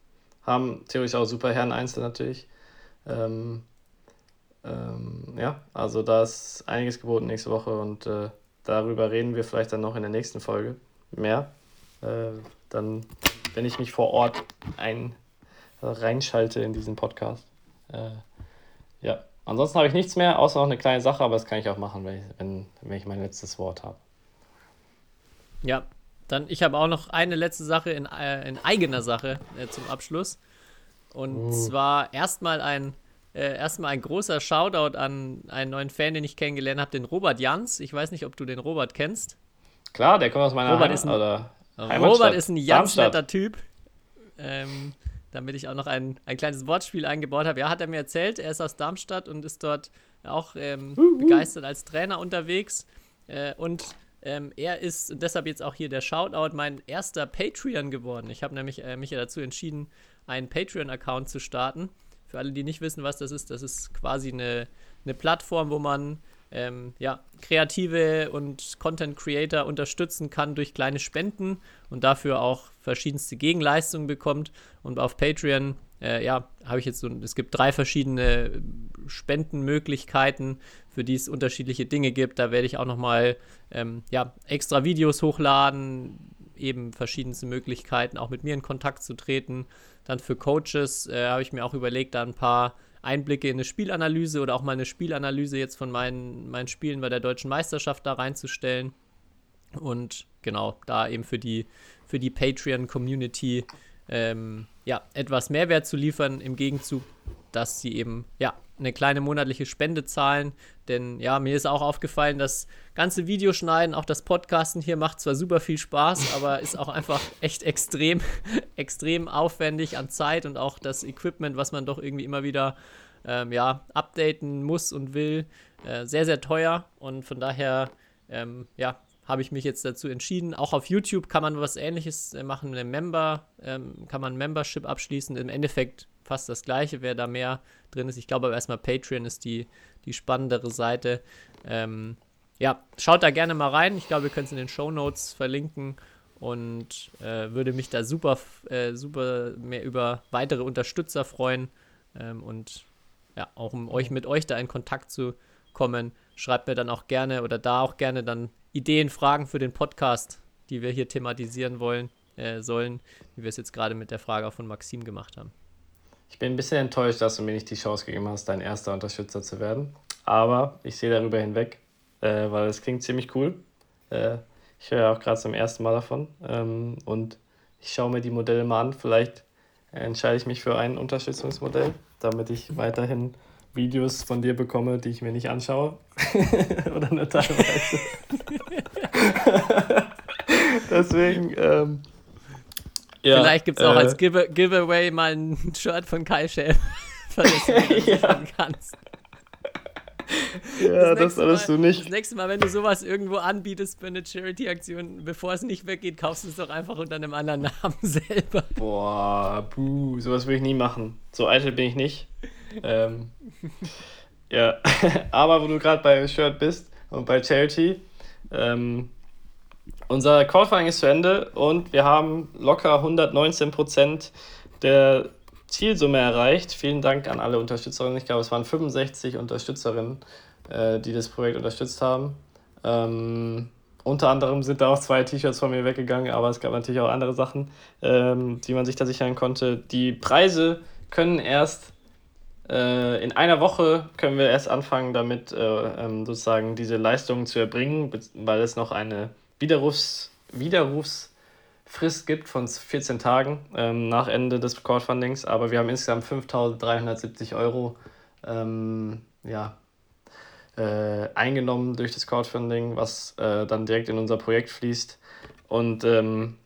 haben theoretisch auch super Herren-Einzel natürlich. Ähm, ähm, ja, also da ist einiges geboten nächste Woche und äh, darüber reden wir vielleicht dann noch in der nächsten Folge mehr. Äh, dann, wenn ich mich vor Ort ein, äh, reinschalte in diesen Podcast. Äh, ja, Ansonsten habe ich nichts mehr, außer noch eine kleine Sache, aber das kann ich auch machen, wenn ich, wenn, wenn ich mein letztes Wort habe. Ja, dann ich habe auch noch eine letzte Sache in, äh, in eigener Sache äh, zum Abschluss. Und uh. zwar erstmal ein, äh, erstmal ein großer Shoutout an einen neuen Fan, den ich kennengelernt habe, den Robert Jans. Ich weiß nicht, ob du den Robert kennst. Klar, der kommt aus meiner Robert Heimat, ist ein, Robert ist ein ganz netter Typ. Ähm, damit ich auch noch ein, ein kleines Wortspiel eingebaut habe. Ja, hat er mir erzählt, er ist aus Darmstadt und ist dort auch ähm, begeistert als Trainer unterwegs. Äh, und ähm, er ist und deshalb jetzt auch hier der Shoutout mein erster Patreon geworden. Ich habe nämlich äh, mich ja dazu entschieden, einen Patreon-Account zu starten. Für alle, die nicht wissen, was das ist, das ist quasi eine, eine Plattform, wo man ähm, ja, kreative und Content Creator unterstützen kann durch kleine Spenden und dafür auch verschiedenste Gegenleistungen bekommt. Und auf Patreon, äh, ja, habe ich jetzt so, es gibt drei verschiedene Spendenmöglichkeiten, für die es unterschiedliche Dinge gibt. Da werde ich auch nochmal ähm, ja, extra Videos hochladen, eben verschiedenste Möglichkeiten, auch mit mir in Kontakt zu treten. Dann für Coaches äh, habe ich mir auch überlegt, da ein paar Einblicke in eine Spielanalyse oder auch mal eine Spielanalyse jetzt von meinen, meinen Spielen bei der deutschen Meisterschaft da reinzustellen. Und genau, da eben für die, für die Patreon-Community ähm, ja, etwas Mehrwert zu liefern, im Gegenzug, dass sie eben ja, eine kleine monatliche Spende zahlen. Denn ja, mir ist auch aufgefallen, das ganze Videoschneiden, auch das Podcasten hier macht zwar super viel Spaß, aber ist auch einfach echt extrem, extrem aufwendig an Zeit und auch das Equipment, was man doch irgendwie immer wieder ähm, ja, updaten muss und will, äh, sehr, sehr teuer. Und von daher, ähm, ja, habe ich mich jetzt dazu entschieden. Auch auf YouTube kann man was ähnliches äh, machen, eine Member, ähm, kann man ein Membership abschließen. Im Endeffekt fast das gleiche, wer da mehr drin ist. Ich glaube aber erstmal Patreon ist die, die spannendere Seite. Ähm, ja, schaut da gerne mal rein. Ich glaube, wir können es in den Show Notes verlinken und äh, würde mich da super, äh, super mehr über weitere Unterstützer freuen ähm, und ja, auch um euch mit euch da in Kontakt zu kommen. Schreibt mir dann auch gerne oder da auch gerne dann Ideen, Fragen für den Podcast, die wir hier thematisieren wollen, äh, sollen, wie wir es jetzt gerade mit der Frage von Maxim gemacht haben. Ich bin ein bisschen enttäuscht, dass du mir nicht die Chance gegeben hast, dein erster Unterstützer zu werden. Aber ich sehe darüber hinweg, äh, weil es klingt ziemlich cool. Äh, ich höre ja auch gerade zum ersten Mal davon. Ähm, und ich schaue mir die Modelle mal an. Vielleicht entscheide ich mich für ein Unterstützungsmodell, damit ich weiterhin Videos von dir bekomme, die ich mir nicht anschaue. Oder nur teilweise. Deswegen, ähm, ja, Vielleicht gibt es auch äh, als Give Giveaway mal ein Shirt von Kai Schäfer, das du ja. kannst. Ja, das, das solltest du nicht. Das nächste Mal, wenn du sowas irgendwo anbietest für eine Charity-Aktion, bevor es nicht weggeht, kaufst du es doch einfach unter einem anderen Namen selber. Boah, buh, sowas würde ich nie machen. So eitel bin ich nicht. ähm, ja, aber wo du gerade bei Shirt bist und bei Charity, ähm, unser Crowdfunding ist zu Ende und wir haben locker 119% der Zielsumme erreicht. Vielen Dank an alle Unterstützerinnen. Ich glaube, es waren 65 Unterstützerinnen, äh, die das Projekt unterstützt haben. Ähm, unter anderem sind da auch zwei T-Shirts von mir weggegangen, aber es gab natürlich auch andere Sachen, ähm, die man sich da sichern konnte. Die Preise können erst äh, in einer Woche können wir erst anfangen, damit äh, ähm, sozusagen diese Leistungen zu erbringen, weil es noch eine Widerrufs, Widerrufsfrist gibt von 14 Tagen ähm, nach Ende des Crowdfundings, aber wir haben insgesamt 5.370 Euro ähm, ja, äh, eingenommen durch das Crowdfunding, was äh, dann direkt in unser Projekt fließt. Und ähm,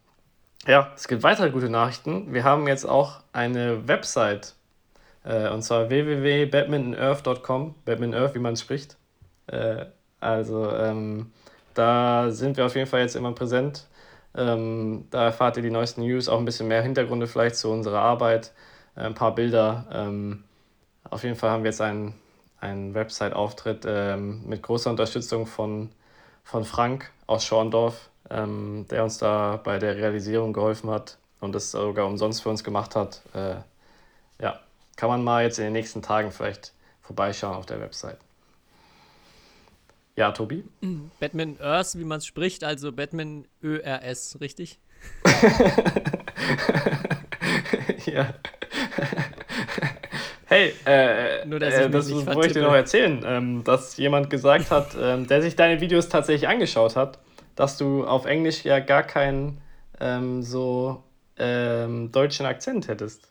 ja, es gibt weitere gute Nachrichten. Wir haben jetzt auch eine Website, äh, und zwar www.badmintonearth.com, Badminton Earth, wie man spricht. Äh, also ähm, da sind wir auf jeden Fall jetzt immer präsent. Ähm, da erfahrt ihr die neuesten News, auch ein bisschen mehr Hintergründe vielleicht zu unserer Arbeit, äh, ein paar Bilder. Ähm, auf jeden Fall haben wir jetzt einen, einen Website-Auftritt ähm, mit großer Unterstützung von, von Frank aus Schorndorf, ähm, der uns da bei der Realisierung geholfen hat und das sogar umsonst für uns gemacht hat. Äh, ja, kann man mal jetzt in den nächsten Tagen vielleicht vorbeischauen auf der Website. Ja, Tobi? Batman Earth, wie man es spricht, also Batman ÖRS, richtig? ja. Hey, äh, Nur, dass äh, das wollte ich dir noch erzählen, ähm, dass jemand gesagt hat, ähm, der sich deine Videos tatsächlich angeschaut hat, dass du auf Englisch ja gar keinen ähm, so ähm, deutschen Akzent hättest.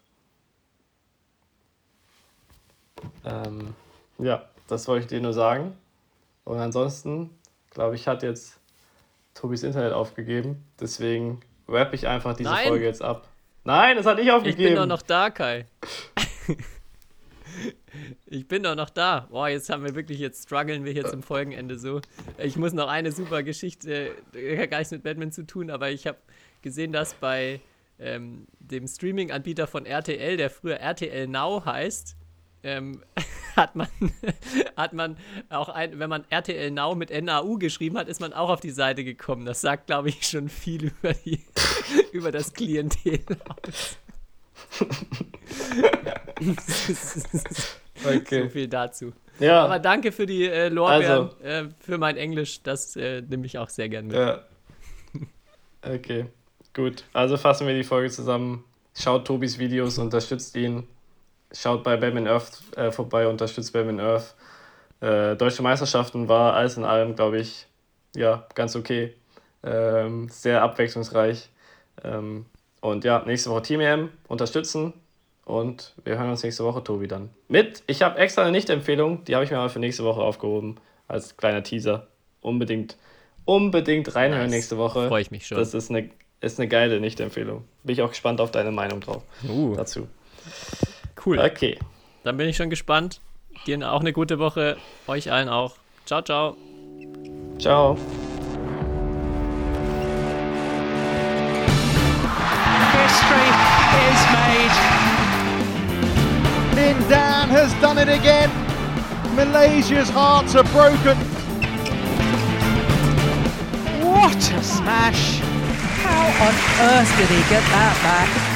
Ähm, ja, das wollte ich dir nur sagen. Und ansonsten, glaube ich, hat jetzt Tobis Internet aufgegeben. Deswegen wrap ich einfach diese Nein. Folge jetzt ab. Nein, es hat nicht Ich aufgegeben. bin doch noch da, Kai. ich bin doch noch da. Boah, jetzt haben wir wirklich, jetzt strugglen wir hier zum Folgenende so. Ich muss noch eine super Geschichte, äh, gar nichts mit Batman zu tun, aber ich habe gesehen, dass bei ähm, dem Streaming-Anbieter von RTL, der früher RTL Now heißt, ähm, hat man, hat man auch ein, wenn man RTL Now mit NAU geschrieben hat, ist man auch auf die Seite gekommen. Das sagt, glaube ich, schon viel über, die, über das Klientel aus. So okay. viel dazu. Ja. Aber danke für die äh, Lorbeeren, Also. äh, für mein Englisch. Das äh, nehme ich auch sehr gern mit. Ja. Okay, gut. Also fassen wir die Folge zusammen. Schaut Tobis Videos, unterstützt ihn. Schaut bei Batman Earth äh, vorbei, unterstützt Batman Earth. Äh, Deutsche Meisterschaften war alles in allem, glaube ich, ja, ganz okay. Ähm, sehr abwechslungsreich. Ähm, und ja, nächste Woche Team EM unterstützen. Und wir hören uns nächste Woche, Tobi, dann. Mit, ich habe extra eine Nicht-Empfehlung, die habe ich mir mal für nächste Woche aufgehoben, als kleiner Teaser. Unbedingt, unbedingt reinhören Nice. nächste Woche. Freue ich mich schon. Das ist eine, ist eine geile Nicht-Empfehlung. Bin ich auch gespannt auf deine Meinung drauf Uh, dazu. Cool. Okay. Dann bin ich schon gespannt. Dir auch eine gute Woche. Euch allen auch. Ciao, ciao. Ciao. History is made. Lin Dan has done it again. Malaysia's hearts are broken. What a smash! How on earth did he get that back?